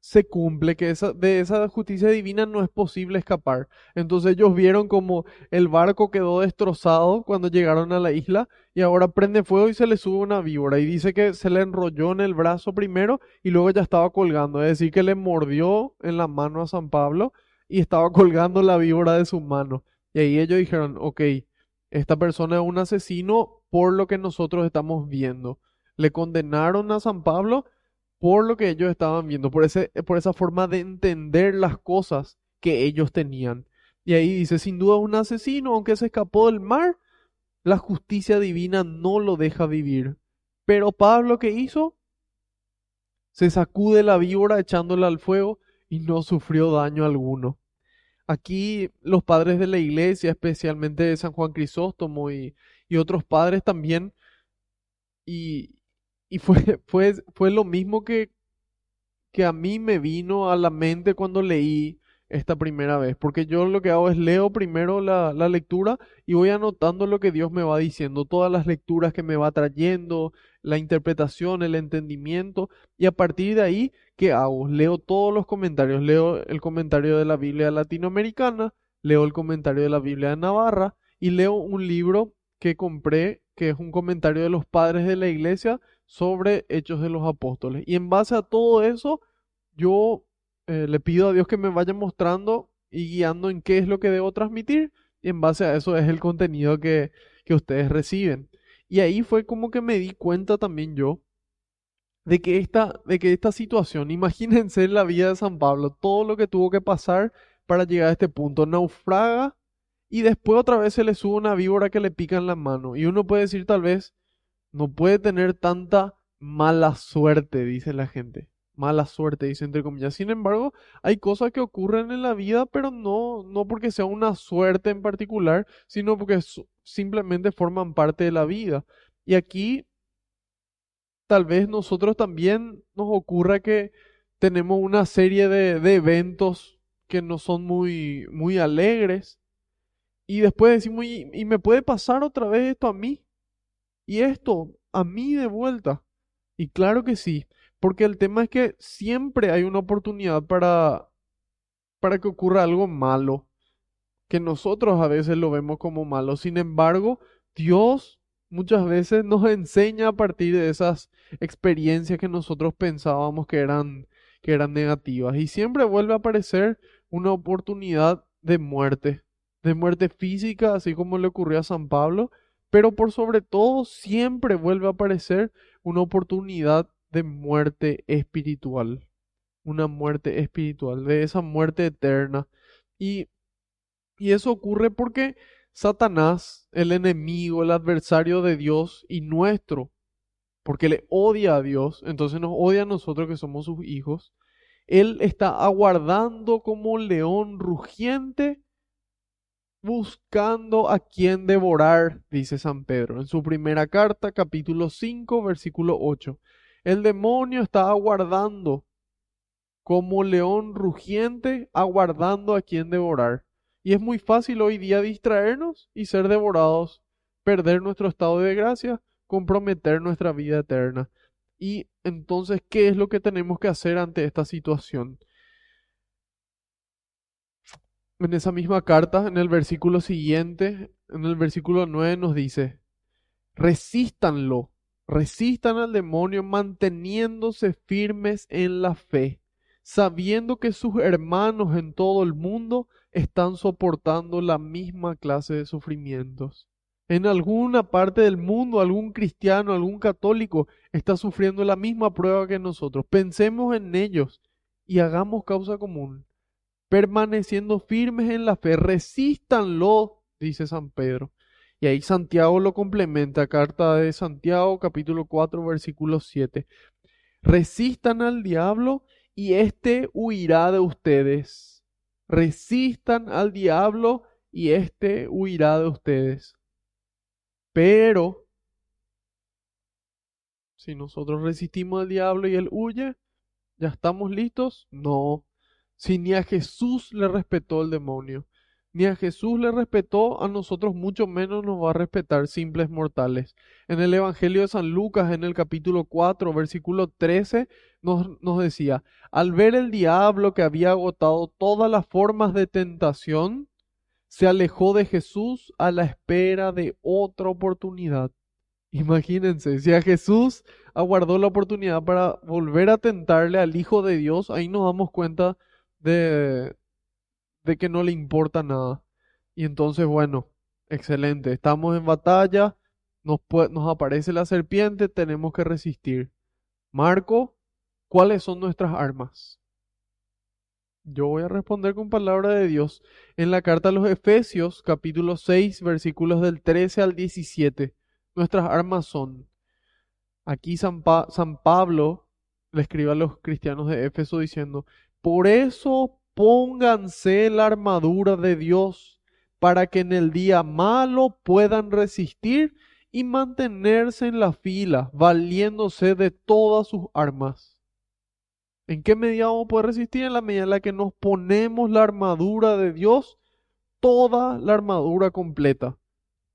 S2: se cumple, que esa, de esa justicia divina no es posible escapar. Entonces ellos vieron como el barco quedó destrozado cuando llegaron a la isla y ahora prende fuego y se le sube una víbora y dice que se le enrolló en el brazo primero y luego ya estaba colgando, es decir, que le mordió en la mano a San Pablo y estaba *laughs* colgando la víbora de su mano. Y ahí ellos dijeron, ok, esta persona es un asesino por lo que nosotros estamos viendo. Le condenaron a San Pablo por lo que ellos estaban viendo, por, ese, por esa forma de entender las cosas que ellos tenían. Y ahí dice, sin duda un asesino, aunque se escapó del mar, la justicia divina no lo deja vivir. Pero Pablo, ¿qué hizo? Se sacude la víbora echándola al fuego y no sufrió daño alguno. Aquí los padres de la iglesia, especialmente San Juan Crisóstomo y, y otros padres también, y, y fue, *laughs* fue, fue lo mismo que, que a mí me vino a la mente cuando leí esta primera vez, porque yo lo que hago es leo primero la, la, lectura y voy anotando lo que Dios me va diciendo, todas las lecturas que me va trayendo, la interpretación, el entendimiento, y a partir de ahí, ¿qué hago? Leo todos los comentarios, leo el comentario de la Biblia latinoamericana, leo el comentario de la Biblia de Navarra y leo un libro que compré, que es un comentario de los padres de la iglesia, sobre Hechos de los Apóstoles. Y en base a todo eso, yo eh, le pido a Dios que me vaya mostrando y guiando en qué es lo que debo transmitir. Y en base a eso es el contenido que, que ustedes reciben. Y ahí fue como que me di cuenta también yo de que esta, de que esta situación, *laughs* imagínense la vida de San Pablo, todo lo que tuvo que pasar para llegar a este punto, naufraga y después otra vez se le sube una víbora que le pica en la mano. Y uno puede decir tal vez, no puede tener tanta mala suerte, dice la gente. Mala suerte, dice entre comillas. Sin embargo, hay cosas que ocurren en la vida, pero no, no porque sea una suerte en particular, sino porque simplemente forman parte de la vida. Y aquí, tal vez nosotros también nos ocurra que tenemos una serie de, eventos que no son muy, muy alegres. Y después decimos, y me puede pasar otra vez esto a mí? Y esto a mí de vuelta. Y claro que sí, porque el tema es que siempre hay una oportunidad para para que ocurra algo malo, que nosotros a veces lo vemos como malo. Sin embargo, Dios muchas veces nos enseña a partir de esas experiencias que nosotros pensábamos que eran que eran negativas y siempre vuelve a aparecer una oportunidad de muerte, de muerte física, así como le ocurrió a San Pablo, pero por sobre todo siempre vuelve a aparecer una oportunidad de muerte espiritual, una muerte espiritual, de esa muerte eterna. Y, y eso ocurre porque Satanás, el enemigo, el adversario de Dios y nuestro, porque le odia a Dios, entonces nos odia a nosotros que somos sus hijos, él está aguardando como un león rugiente buscando a quien devorar, dice San Pedro en su primera carta, capítulo 5, versículo 8. El demonio está aguardando como león rugiente, aguardando a quien devorar. Y es muy fácil hoy día distraernos y ser devorados, perder nuestro estado de gracia, comprometer nuestra vida eterna. Y entonces, ¿qué es lo que tenemos que hacer ante esta situación? En esa misma carta, en el versículo siguiente, en el versículo 9 nos dice, resístanlo, resistan al demonio manteniéndose firmes en la fe, sabiendo que sus hermanos en todo el mundo están soportando la misma clase de sufrimientos. En alguna parte del mundo algún cristiano, algún católico está sufriendo la misma prueba que nosotros. Pensemos en ellos y hagamos causa común permaneciendo firmes en la fe, resístanlo, dice San Pedro. Y ahí Santiago lo complementa, carta de Santiago, capítulo 4, versículo 7. Resistan al diablo y éste huirá de ustedes. Resistan al diablo y éste huirá de ustedes. Pero, si nosotros resistimos al diablo y él huye, ¿Ya estamos listos? No. Si ni a Jesús le respetó el demonio, ni a Jesús le respetó, a nosotros mucho menos nos va a respetar simples mortales. En el Evangelio de San Lucas, en el capítulo 4, versículo 13, nos, nos decía, al ver el diablo que había agotado todas las formas de tentación, se alejó de Jesús a la espera de otra oportunidad. Imagínense, si a Jesús aguardó la oportunidad para volver a tentarle al Hijo de Dios, ahí nos damos cuenta de, de que no le importa nada. Y entonces, bueno, excelente, estamos en batalla, nos, nos aparece la serpiente, tenemos que resistir. Marco, ¿cuáles son nuestras armas? Yo voy a responder con palabra de Dios en la carta a los Efesios, capítulo 6, versículos del 13 al 17. Nuestras armas son. Aquí San, San Pablo le escribe a los cristianos de Éfeso diciendo, por eso pónganse la armadura de Dios para que en el día malo puedan resistir y mantenerse en la fila, valiéndose de todas sus armas. ¿En qué medida vamos a poder resistir? En la medida en la que nos ponemos la armadura de Dios, toda la armadura completa.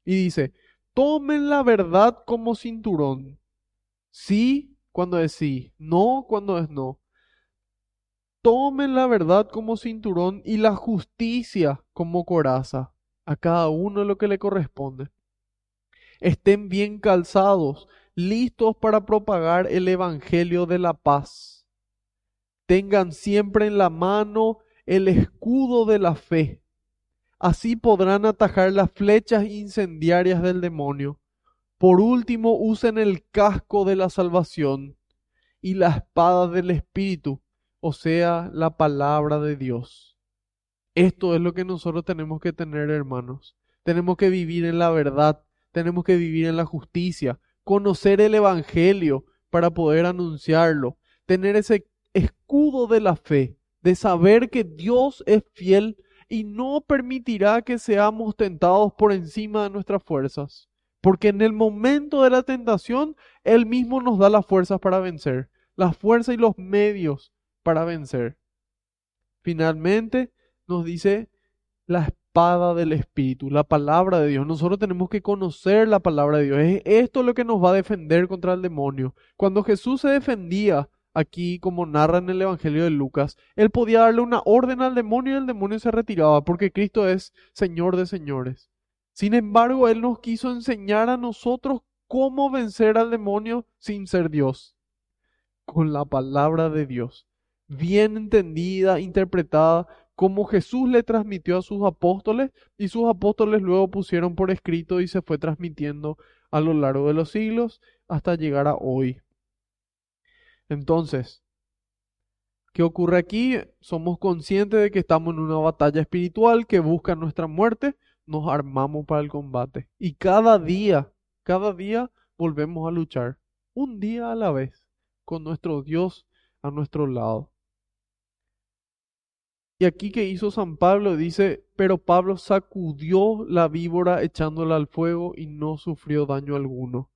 S2: Y dice, tomen la verdad como cinturón. Sí cuando es sí, no cuando es no. Tomen la verdad como cinturón y la justicia como coraza, a cada uno lo que le corresponde. Estén bien calzados, listos para propagar el Evangelio de la paz. Tengan siempre en la mano el escudo de la fe. Así podrán atajar las flechas incendiarias del demonio. Por último, usen el casco de la salvación y la espada del Espíritu o sea, la palabra de Dios. Esto es lo que nosotros tenemos que tener, hermanos. Tenemos que vivir en la verdad, tenemos que vivir en la justicia, conocer el Evangelio para poder anunciarlo, tener ese escudo de la fe, de saber que Dios es fiel y no permitirá que seamos tentados por encima de nuestras fuerzas. Porque en el momento de la tentación, Él mismo nos da las fuerzas para vencer, las fuerzas y los medios para vencer. Finalmente nos dice la espada del Espíritu, la palabra de Dios. Nosotros tenemos que conocer la palabra de Dios. Es esto lo que nos va a defender contra el demonio. Cuando Jesús se defendía, aquí como narra en el Evangelio de Lucas, él podía darle una orden al demonio y el demonio se retiraba porque Cristo es Señor de señores. Sin embargo, Él nos quiso enseñar a nosotros cómo vencer al demonio sin ser Dios, con la palabra de Dios bien entendida, interpretada, como Jesús le transmitió a sus apóstoles y sus apóstoles luego pusieron por escrito y se fue transmitiendo a lo largo de los siglos hasta llegar a hoy. Entonces, ¿qué ocurre aquí? Somos conscientes de que estamos en una batalla espiritual que busca nuestra muerte, nos armamos para el combate y cada día, cada día volvemos a luchar, un día a la vez, con nuestro Dios a nuestro lado. Y aquí que hizo San Pablo dice, pero Pablo sacudió la víbora echándola al fuego y no sufrió daño alguno.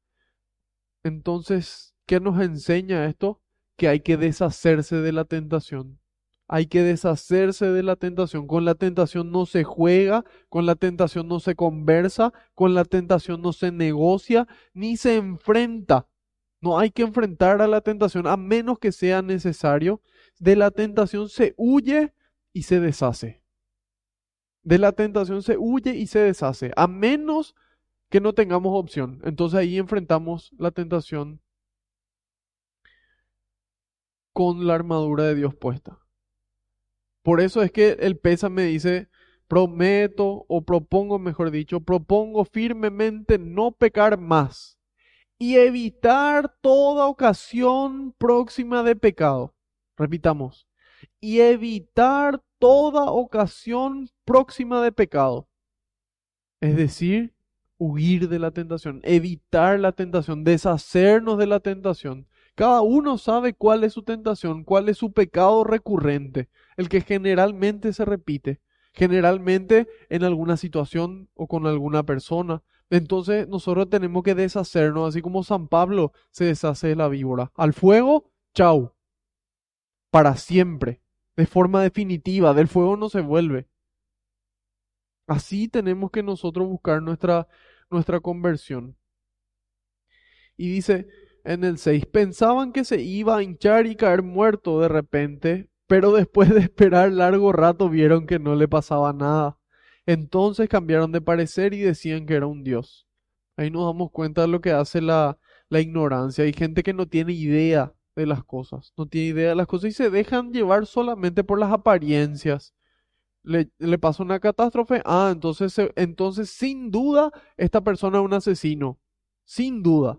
S2: Entonces, ¿qué nos enseña esto? Que hay que deshacerse de la tentación. Hay que deshacerse de la tentación. Con la tentación no se juega, con la tentación no se conversa, con la tentación no se negocia, ni se enfrenta. No hay que enfrentar a la tentación a menos que sea necesario. De la tentación se huye y se deshace. De la tentación se huye y se deshace, a menos que no tengamos opción. Entonces ahí enfrentamos la tentación con la armadura de Dios puesta. Por eso es que el me dice, prometo o propongo, mejor dicho, propongo firmemente no pecar más y evitar toda ocasión próxima de pecado. Repitamos, y evitar toda ocasión próxima de pecado. Es decir, huir de la tentación, evitar la tentación, deshacernos de la tentación. Cada uno sabe cuál es su tentación, cuál es su pecado recurrente, el que generalmente se repite, generalmente en alguna situación o con alguna persona. Entonces nosotros tenemos que deshacernos, así como San Pablo se deshace de la víbora. Al fuego, chau. para siempre, de forma definitiva, del fuego no se vuelve. Así tenemos que nosotros buscar nuestra, nuestra conversión. Y dice en el 6, pensaban que se iba a hinchar y caer muerto de repente, pero después de esperar largo rato vieron que no le pasaba nada. Entonces cambiaron de parecer y decían que era un dios. Ahí nos damos cuenta de lo que hace la, la ignorancia. Hay gente que no tiene idea de las cosas, no tiene idea de las cosas y se dejan llevar solamente por las apariencias. Le, le pasó una catástrofe, ah, entonces, entonces sin duda esta persona es un asesino, sin duda.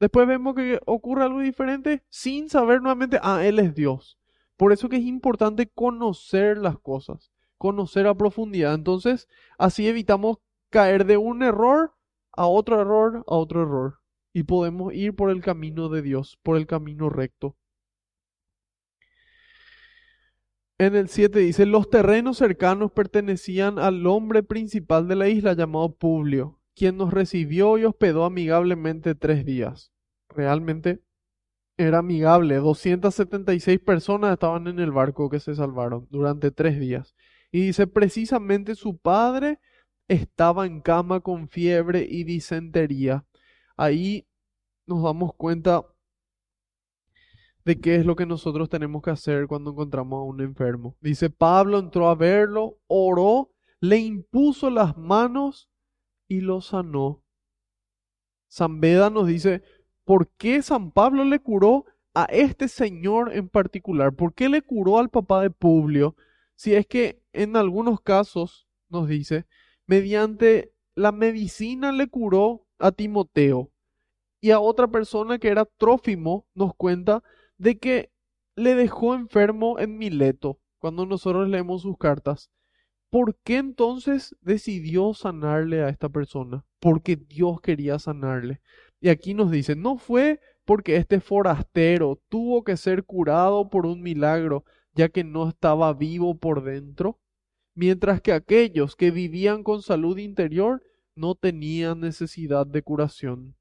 S2: Después vemos que ocurre algo diferente sin saber nuevamente, ah, Él es Dios. Por eso que es importante conocer las cosas, conocer a profundidad. Entonces, así evitamos caer de un error a otro error, a otro error. Y podemos ir por el camino de Dios, por el camino recto. En el 7 dice, los terrenos cercanos pertenecían al hombre principal de la isla llamado Publio, quien nos recibió y hospedó amigablemente tres días. Realmente era amigable. 276 personas estaban en el barco que se salvaron durante tres días. Y dice, precisamente su padre estaba en cama con fiebre y disentería. Ahí nos damos cuenta de qué es lo que nosotros tenemos que hacer cuando encontramos a un enfermo. Dice, Pablo entró a verlo, oró, le impuso las manos y lo sanó. San Beda nos dice, ¿por qué San Pablo le curó a este señor en particular? ¿Por qué le curó al papá de Publio? Si es que en algunos casos, nos dice, mediante la medicina le curó a Timoteo. Y a otra persona que era Trófimo nos cuenta de que le dejó enfermo en Mileto, cuando nosotros leemos sus cartas. ¿Por qué entonces decidió sanarle a esta persona? Porque Dios quería sanarle. Y aquí nos dice, no fue porque este forastero tuvo que ser curado por un milagro, ya que no estaba vivo por dentro, mientras que aquellos que vivían con salud interior no tenían necesidad de curación.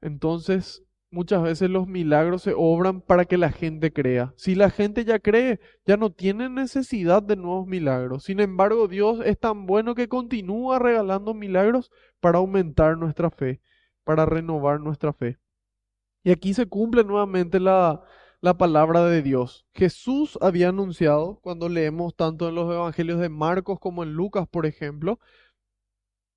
S2: Entonces, muchas veces los milagros se obran para que la gente crea. Si la gente ya cree, ya no tiene necesidad de nuevos milagros. Sin embargo, Dios es tan bueno que continúa regalando milagros para aumentar nuestra fe, para renovar nuestra fe. Y aquí se cumple nuevamente la, la palabra de Dios. Jesús había anunciado, cuando leemos tanto en los evangelios de Marcos como en Lucas, por ejemplo,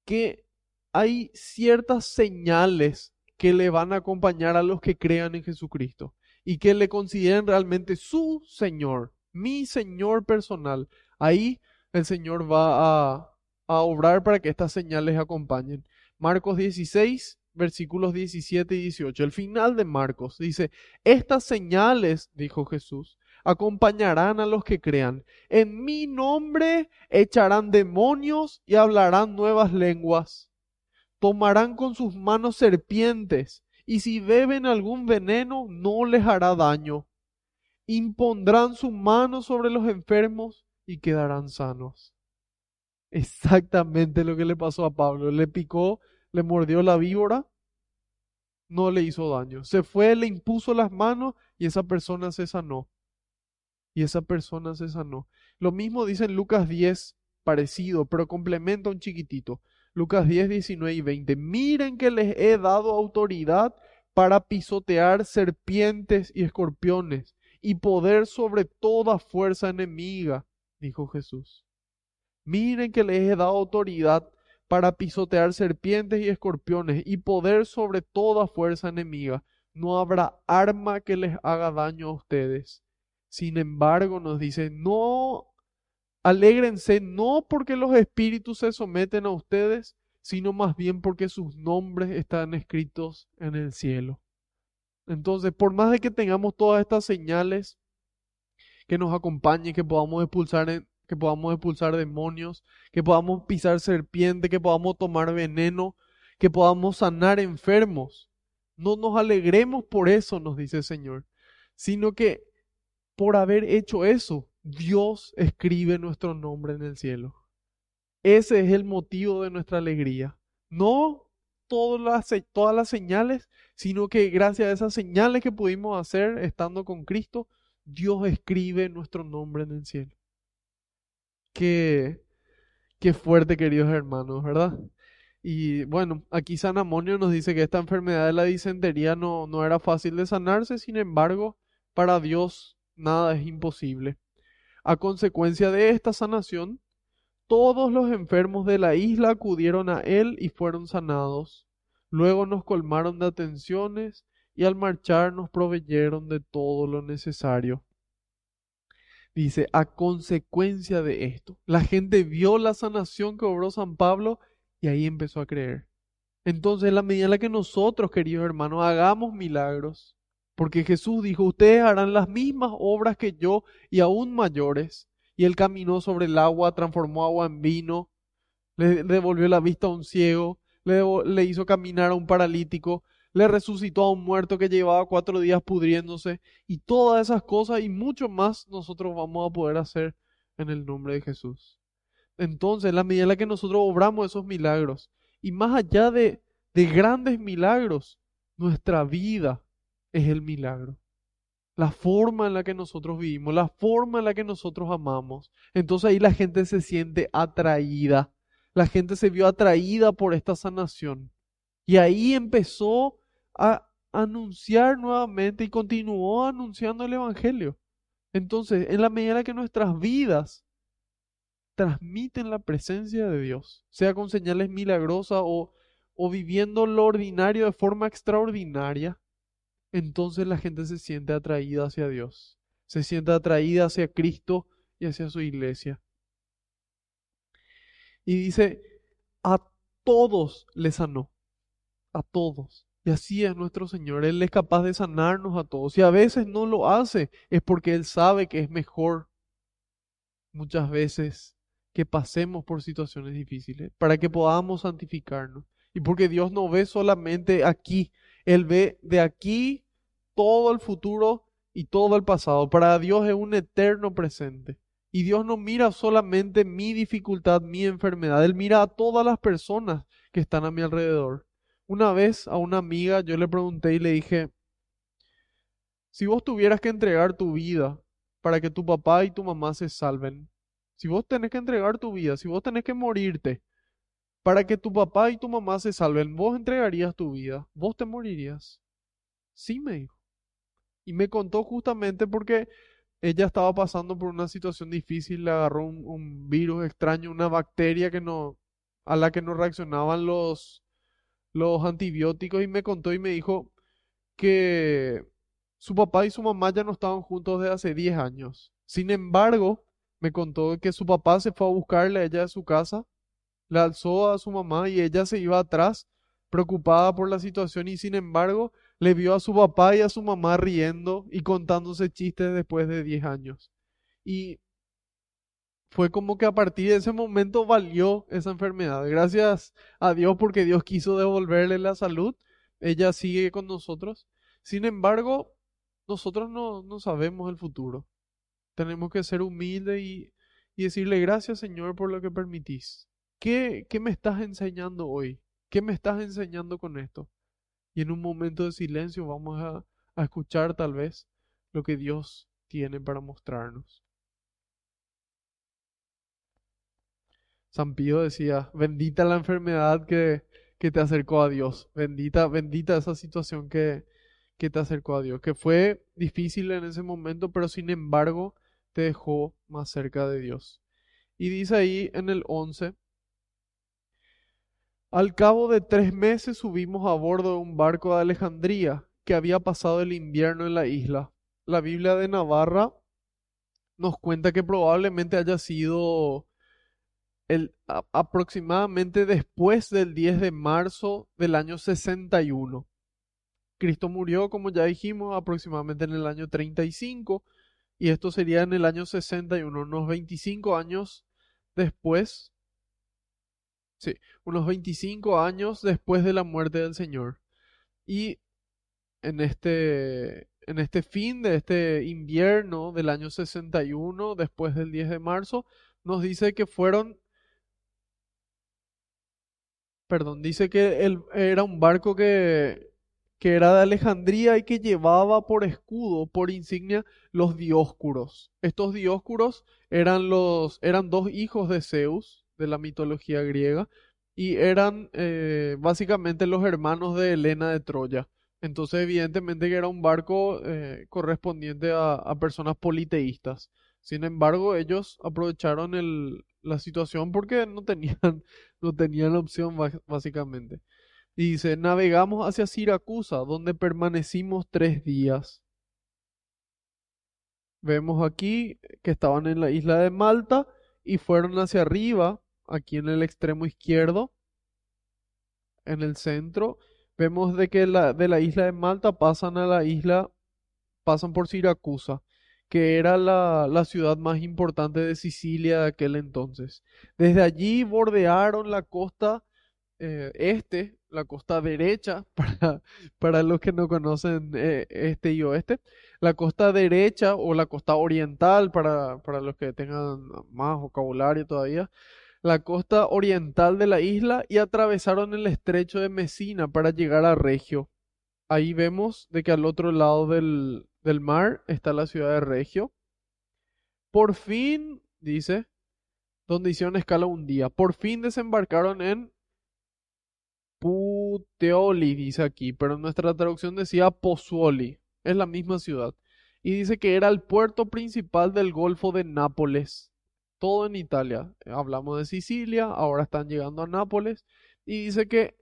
S2: que hay ciertas señales que le van a acompañar a los que crean en Jesucristo y que le consideren realmente su Señor, mi Señor personal. Ahí el Señor va a, a obrar para que estas señales acompañen. Marcos 16, versículos 17 y 18. El final de Marcos dice, estas señales, dijo Jesús, acompañarán a los que crean. En mi nombre echarán demonios y hablarán nuevas lenguas tomarán con sus manos serpientes, y si beben algún veneno no les hará daño. Impondrán su mano sobre los enfermos y quedarán sanos. Exactamente lo que le pasó a Pablo. Le picó, le mordió la víbora, no le hizo daño. Se fue, le impuso las manos y esa persona se sanó. Y esa persona se sanó. Lo mismo dice en Lucas 10, parecido, pero complementa un chiquitito. Lucas 10, 19 y 20. Miren que les he dado autoridad para pisotear serpientes y escorpiones y poder sobre toda fuerza enemiga, dijo Jesús. Miren que les he dado autoridad para pisotear serpientes y escorpiones y poder sobre toda fuerza enemiga. No habrá arma que les haga daño a ustedes. Sin embargo, nos dice, no Alégrense no porque los espíritus se someten a ustedes, sino más bien porque sus nombres están escritos en el cielo. Entonces, por más de que tengamos todas estas señales que nos acompañen, que podamos expulsar, que podamos expulsar demonios, que podamos pisar serpiente, que podamos tomar veneno, que podamos sanar enfermos, no nos alegremos por eso, nos dice el Señor, sino que por haber hecho eso, Dios escribe nuestro nombre en el cielo. Ese es el motivo de nuestra alegría. No todas las, todas las señales, sino que gracias a esas señales que pudimos hacer estando con Cristo, Dios escribe nuestro nombre en el cielo. Qué, qué fuerte, queridos hermanos, ¿verdad? Y bueno, aquí San Amonio nos dice que esta enfermedad de la disentería no, no era fácil de sanarse, sin embargo, para Dios nada es imposible. A consecuencia de esta sanación, todos los enfermos de la isla acudieron a él y fueron sanados. Luego nos colmaron de atenciones y al marchar nos proveyeron de todo lo necesario. Dice, a consecuencia de esto, la gente vio la sanación que obró San Pablo y ahí empezó a creer. Entonces, la medida en la que nosotros, queridos hermanos, hagamos milagros, porque Jesús dijo, ustedes harán las mismas obras que yo y aún mayores. Y él caminó sobre el agua, transformó agua en vino, le devolvió la vista a un ciego, le, le hizo caminar a un paralítico, le resucitó a un muerto que llevaba cuatro días pudriéndose, y todas esas cosas y mucho más nosotros vamos a poder hacer en el nombre de Jesús. Entonces, la medida en la que nosotros obramos esos milagros, y más allá de, de grandes milagros, nuestra vida es el milagro. La forma en la que nosotros vivimos, la forma en la que nosotros amamos. Entonces ahí la gente se siente atraída. La gente se vio atraída por esta sanación. Y ahí empezó a anunciar nuevamente y continuó anunciando el Evangelio. Entonces, en la medida que nuestras vidas transmiten la presencia de Dios, sea con señales milagrosas o, o viviendo lo ordinario de forma extraordinaria, entonces la gente se siente atraída hacia Dios, se siente atraída hacia Cristo y hacia su iglesia. Y dice, a todos le sanó, a todos. Y así es nuestro Señor, Él es capaz de sanarnos a todos. Y a veces no lo hace, es porque Él sabe que es mejor muchas veces que pasemos por situaciones difíciles, para que podamos santificarnos. Y porque Dios no ve solamente aquí, Él ve de aquí todo el futuro y todo el pasado. Para Dios es un eterno presente. Y Dios no mira solamente mi dificultad, mi enfermedad. Él mira a todas las personas que están a mi alrededor. Una vez a una amiga yo le pregunté y le dije, si vos tuvieras que entregar tu vida para que tu papá y tu mamá se salven, si vos tenés que entregar tu vida, si vos tenés que morirte para que tu papá y tu mamá se salven, vos entregarías tu vida, vos te morirías. Sí, me dijo. Y me contó justamente porque ella estaba pasando por una situación difícil, le agarró un, virus extraño, una bacteria que no, a la que no reaccionaban los, los antibióticos y me contó y me dijo que su papá y su mamá ya no estaban juntos desde hace 10 años. Sin embargo, me contó que su papá se fue a buscarle a ella de su casa, le alzó a su mamá y ella se iba atrás, preocupada por la situación y sin embargo le vio a su papá y a su mamá riendo y contándose chistes después de 10 años. Y fue como que a partir de ese momento valió esa enfermedad. Gracias a Dios porque Dios quiso devolverle la salud. Ella sigue con nosotros. Sin embargo, nosotros no, no sabemos el futuro. Tenemos que ser humildes y, y decirle gracias Señor por lo que permitís. ¿Qué, ¿Qué me estás enseñando hoy? ¿Qué me estás enseñando con esto? Y en un momento de silencio vamos a, escuchar tal vez lo que Dios tiene para mostrarnos. San decía, bendita la enfermedad que, que, te acercó a Dios, bendita, bendita esa situación que, que te acercó a Dios, que fue difícil en ese momento, pero sin embargo te dejó más cerca de Dios. Y dice ahí en el 11, al cabo de tres meses subimos a bordo de un barco de Alejandría que había pasado el invierno en la isla. La Biblia de Navarra nos cuenta que probablemente haya sido aproximadamente después del 10 de marzo del año 61. Cristo murió, como ya dijimos, aproximadamente en el año 35 y esto sería en el año 61, unos 25 años después Sí, unos 25 años después de la muerte del Señor. Y en este, en este fin de este invierno del año 61, después del 10 de marzo, nos dice que fueron perdón, dice que el, era un barco que, que era de Alejandría y que llevaba por escudo, por insignia, los dioscuros. Estos dioscuros eran los, eran dos hijos de Zeus, de la mitología griega, y eran eh, básicamente los hermanos de Helena de Troya. Entonces, evidentemente que era un barco eh, correspondiente a, a, personas politeístas. Sin embargo, ellos aprovecharon el, la situación porque no tenían, *laughs* no tenían opción, básicamente. dice, navegamos hacia Siracusa, donde permanecimos tres días. Vemos aquí que estaban en la isla de Malta y fueron hacia arriba, aquí en el extremo izquierdo, en el centro. Vemos de que la, de la isla de Malta pasan a la isla, pasan por Siracusa que era la, la, ciudad más importante de Sicilia de aquel entonces. Desde allí bordearon la costa eh, este, la costa derecha, *laughs* para, para los que no conocen eh, este y oeste, la costa derecha o la costa oriental, para, para los que tengan más vocabulario todavía, la costa oriental de la isla y atravesaron el estrecho de Messina para llegar a Regio. Ahí vemos de que al otro lado del, del mar está la ciudad de Regio. Por fin, dice, donde hicieron escala un día, por fin desembarcaron en Puteoli, dice aquí, pero nuestra traducción decía Pozzuoli, es la misma ciudad. Y dice que era el puerto principal del Golfo de Nápoles, todo en Italia. Hablamos de Sicilia, ahora están llegando a Nápoles. Y dice que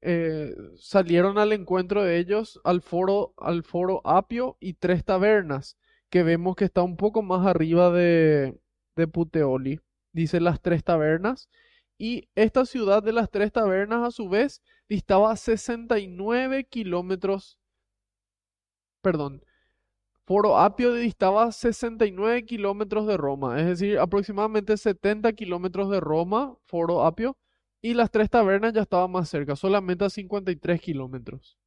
S2: eh, salieron al encuentro de ellos al foro, al foro Apio y tres tabernas, que vemos que está un poco más arriba de, de Puteoli. Dice las tres tabernas. Y esta ciudad de las tres tabernas, a su vez, distaba 69 kilómetros. Perdón. Foro Apio distaba 69 kilómetros de Roma, es decir, aproximadamente 70 kilómetros de Roma, Foro Apio y las tres tabernas ya estaban más cerca, solamente a 53 kilómetros.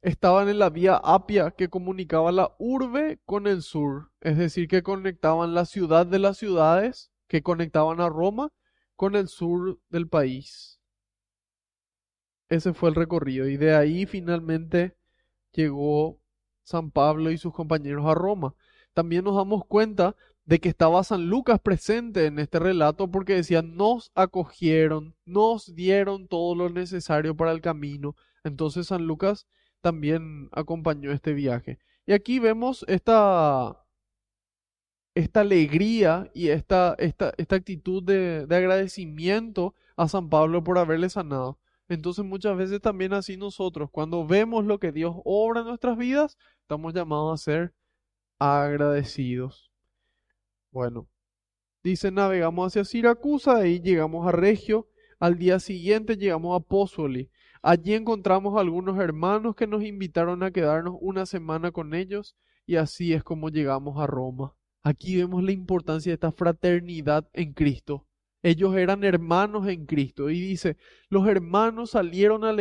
S2: Estaban en la vía Apia que comunicaba la urbe con el sur, es decir, que conectaban la ciudad de las ciudades, que conectaban a Roma con el sur del país. Ese fue el recorrido y de ahí finalmente llegó San Pablo y sus compañeros a Roma. También nos damos cuenta de que estaba San Lucas presente en este relato porque decía, nos acogieron, nos dieron todo lo necesario para el camino. Entonces San Lucas también acompañó este viaje. Y aquí vemos esta, esta alegría y esta, esta, esta actitud de, de agradecimiento a San Pablo por haberle sanado. Entonces muchas veces también así nosotros, cuando vemos lo que Dios obra en nuestras vidas, estamos llamados a ser agradecidos. Bueno, dice, navegamos hacia Siracusa, y llegamos a Regio, al día siguiente llegamos a Pozzoli. Allí encontramos a algunos hermanos que nos invitaron a quedarnos una semana con ellos y así es como llegamos a Roma. Aquí vemos la importancia de esta fraternidad en Cristo. Ellos eran hermanos en Cristo y dice, los hermanos salieron al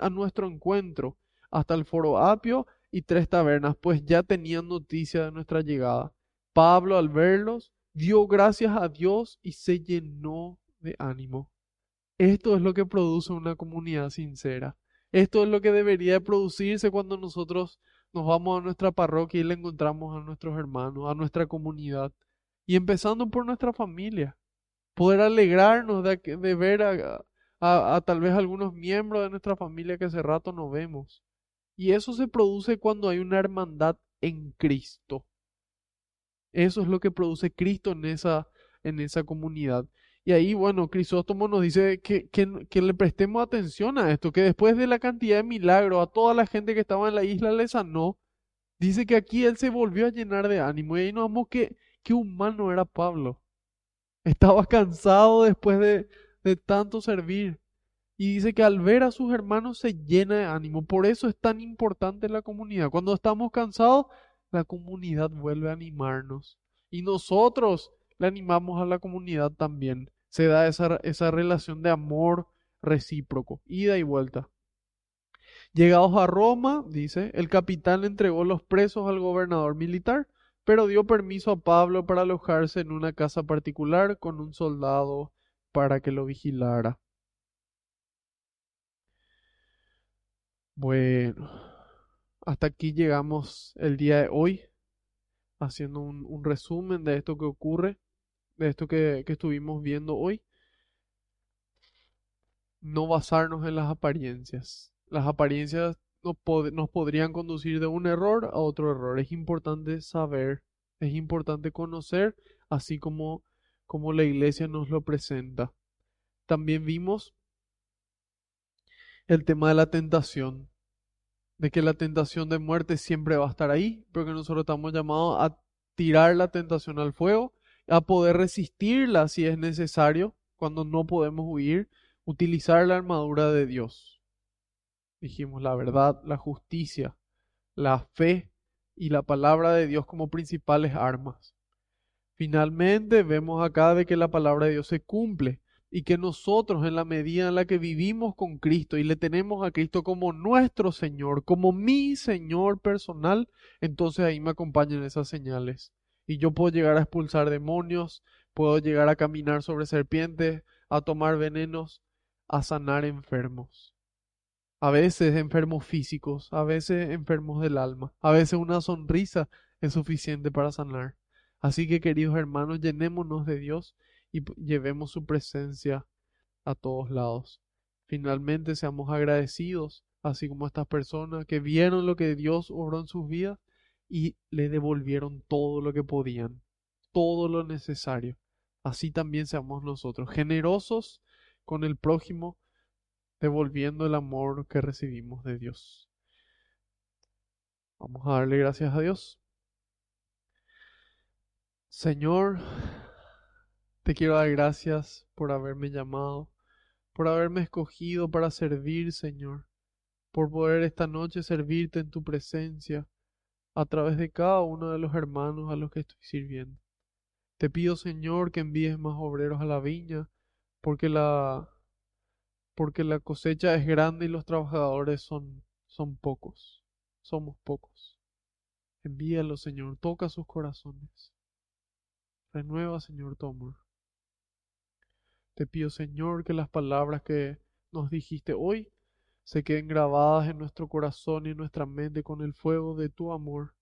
S2: a nuestro encuentro hasta el foro Apio y tres tabernas, pues ya tenían noticia de nuestra llegada. Pablo al verlos dio gracias a Dios y se llenó de ánimo. Esto es lo que produce una comunidad sincera. Esto es lo que debería de producirse cuando nosotros nos vamos a nuestra parroquia y le encontramos a nuestros hermanos, a nuestra comunidad. Y empezando por nuestra familia. Poder alegrarnos de, de ver a, a, tal vez algunos miembros de nuestra familia que hace rato no vemos. Y eso se produce cuando hay una hermandad en Cristo. Eso es lo que produce Cristo en esa, en esa comunidad. Y ahí, bueno, Crisóstomo nos dice que, que, le prestemos atención a esto, que después de la cantidad de milagros, a toda la gente que estaba en la isla le sanó, dice que aquí él se volvió a llenar de ánimo. Y ahí nos vamos que qué humano era Pablo. Estaba cansado después de, de tanto servir. Y dice que al ver a sus hermanos se llena de ánimo. Por eso es tan importante la comunidad. Cuando estamos cansados, la comunidad vuelve a animarnos y nosotros le animamos a la comunidad también. Se da esa, esa relación de amor recíproco, ida y vuelta. Llegados a Roma, dice, el capitán entregó los presos al gobernador militar, pero dio permiso a Pablo para alojarse en una casa particular con un soldado para que lo vigilara. Bueno hasta aquí llegamos el día de hoy, haciendo un, resumen de esto que ocurre, de esto que, estuvimos viendo hoy. No basarnos en las apariencias. Las apariencias nos, nos podrían conducir de un error a otro error. Es importante saber, es importante conocer, así como, como la iglesia nos lo presenta. También vimos el tema de la tentación, de que la tentación de muerte siempre va a estar ahí, pero que nosotros estamos llamados a tirar la tentación al fuego, a poder resistirla si es necesario, cuando no podemos huir, utilizar la armadura de Dios. Dijimos la verdad, la justicia, la fe y la palabra de Dios como principales armas. Finalmente vemos acá de que la palabra de Dios se cumple y que nosotros en la medida en la que vivimos con Cristo y le tenemos a Cristo como nuestro Señor, como mi Señor personal, entonces ahí me acompañan esas señales. Y yo puedo llegar a expulsar demonios, puedo llegar a caminar sobre serpientes, a tomar venenos, a sanar enfermos. A veces enfermos físicos, a veces enfermos del alma, a veces una sonrisa es suficiente para sanar. Así que queridos hermanos, llenémonos de Dios y llevemos su presencia a todos lados. Finalmente seamos agradecidos, así como estas personas que vieron lo que Dios obró en sus vidas y le devolvieron todo lo que podían, todo lo necesario. Así también seamos nosotros, generosos con el prójimo, devolviendo el amor que recibimos de Dios. Vamos a darle gracias a Dios. Señor, te quiero dar gracias por haberme llamado, por haberme escogido para servir, Señor, por poder esta noche servirte en tu presencia a través de cada uno de los hermanos a los que estoy sirviendo. Te pido, Señor, que envíes más obreros a la viña, porque la porque la cosecha es grande y los trabajadores son son pocos. Somos pocos. Envíalos, Señor, toca sus corazones. Renueva, Señor, tu amor. Te pido, Señor, que las palabras que nos dijiste hoy se queden grabadas en nuestro corazón y en nuestra mente con el fuego de tu amor,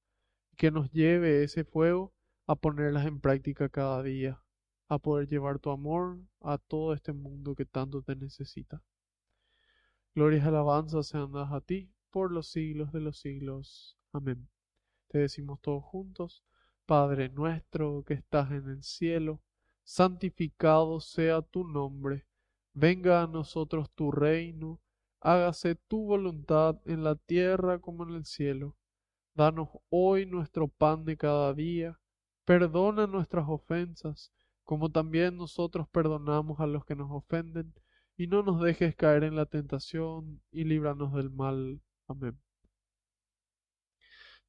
S2: y que nos lleve ese fuego a ponerlas en práctica cada día, a poder llevar tu amor a todo este mundo que tanto te necesita. Glorias y alabanzas sean dadas a ti por los siglos de los siglos. Amén. Te decimos todos juntos, Padre nuestro que estás en el cielo, santificado sea tu nombre, venga a nosotros tu reino, hágase tu voluntad en la tierra como en el cielo. Danos hoy nuestro pan de cada día, perdona nuestras ofensas, como también nosotros perdonamos a los que nos ofenden, y no nos dejes caer en la tentación, y líbranos del mal. Amén.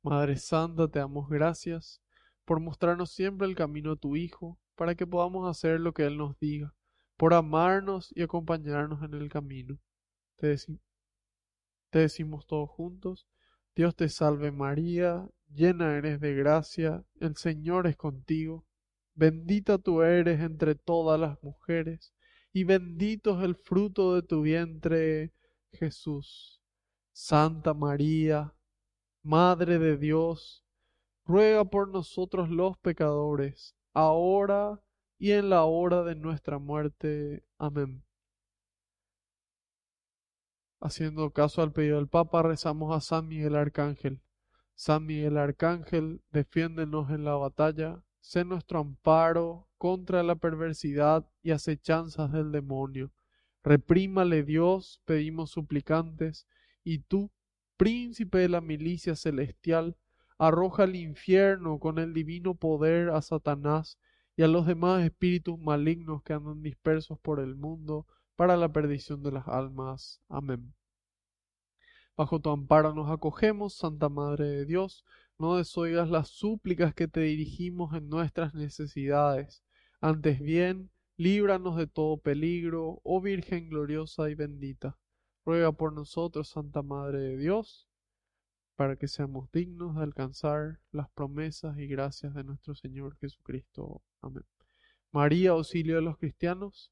S2: Madre Santa, te damos gracias por mostrarnos siempre el camino a tu Hijo, para que podamos hacer lo que Él nos diga, por amarnos y acompañarnos en el camino. Te, decimos todos juntos, Dios te salve María, llena eres de gracia, el Señor es contigo, bendita tú eres entre todas las mujeres, y bendito es el fruto de tu vientre, Jesús. Santa María, Madre de Dios, ruega por nosotros los pecadores, ahora y en la hora de nuestra muerte. Amén. Haciendo caso al pedido del Papa, rezamos a San Miguel Arcángel. San Miguel Arcángel, defiéndenos en la batalla, sé nuestro amparo contra la perversidad y acechanzas del demonio. Reprímale Dios, pedimos suplicantes, y tú, príncipe de la milicia celestial, arroja al infierno con el divino poder a Satanás y a los demás espíritus malignos que andan dispersos por el mundo para la perdición de las almas. Amén. Bajo tu amparo nos acogemos, Santa Madre de Dios, no desoigas las súplicas que te dirigimos en nuestras necesidades. Antes bien, líbranos de todo peligro, oh Virgen gloriosa y bendita. Ruega por nosotros, Santa Madre de Dios, para que seamos dignos de alcanzar las promesas y gracias de nuestro Señor Jesucristo. Amén. María, auxilio de los cristianos,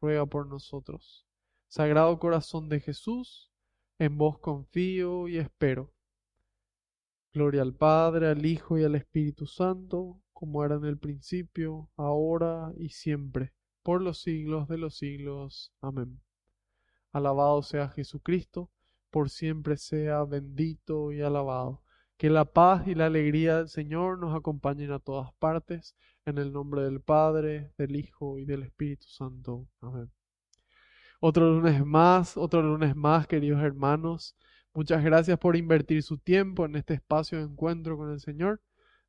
S2: ruega por nosotros. Sagrado corazón de Jesús, En vos confío y espero. Gloria al Padre, al Hijo y al Espíritu Santo, como era en el principio, ahora y siempre, por los siglos de los siglos. Amén. Alabado sea Jesucristo, por siempre sea bendito y alabado. Que la paz y la alegría del Señor nos acompañen a todas partes, en el nombre del Padre, del Hijo y del Espíritu Santo. Amén. Otro lunes más, otro lunes más, queridos hermanos. Muchas gracias por invertir su tiempo en este espacio de encuentro con el Señor.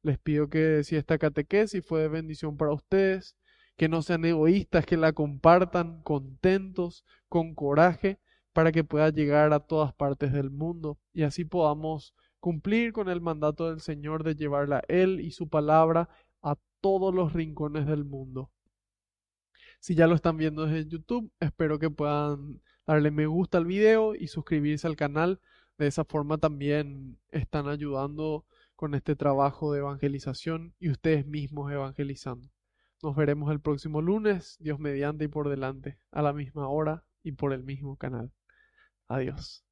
S2: Les pido que si esta catequesis fue de bendición para ustedes, que no sean egoístas, que la compartan contentos, con coraje, para que pueda llegar a todas partes del mundo y así podamos cumplir con el mandato del Señor de llevarla Él y su palabra a todos los rincones del mundo. Si ya lo están viendo desde YouTube, espero que puedan darle me gusta al video y suscribirse al canal. De esa forma también están ayudando con este trabajo de evangelización y ustedes mismos evangelizando. Nos veremos el próximo lunes, Dios mediante y por delante, a la misma hora y por el mismo canal. Adiós.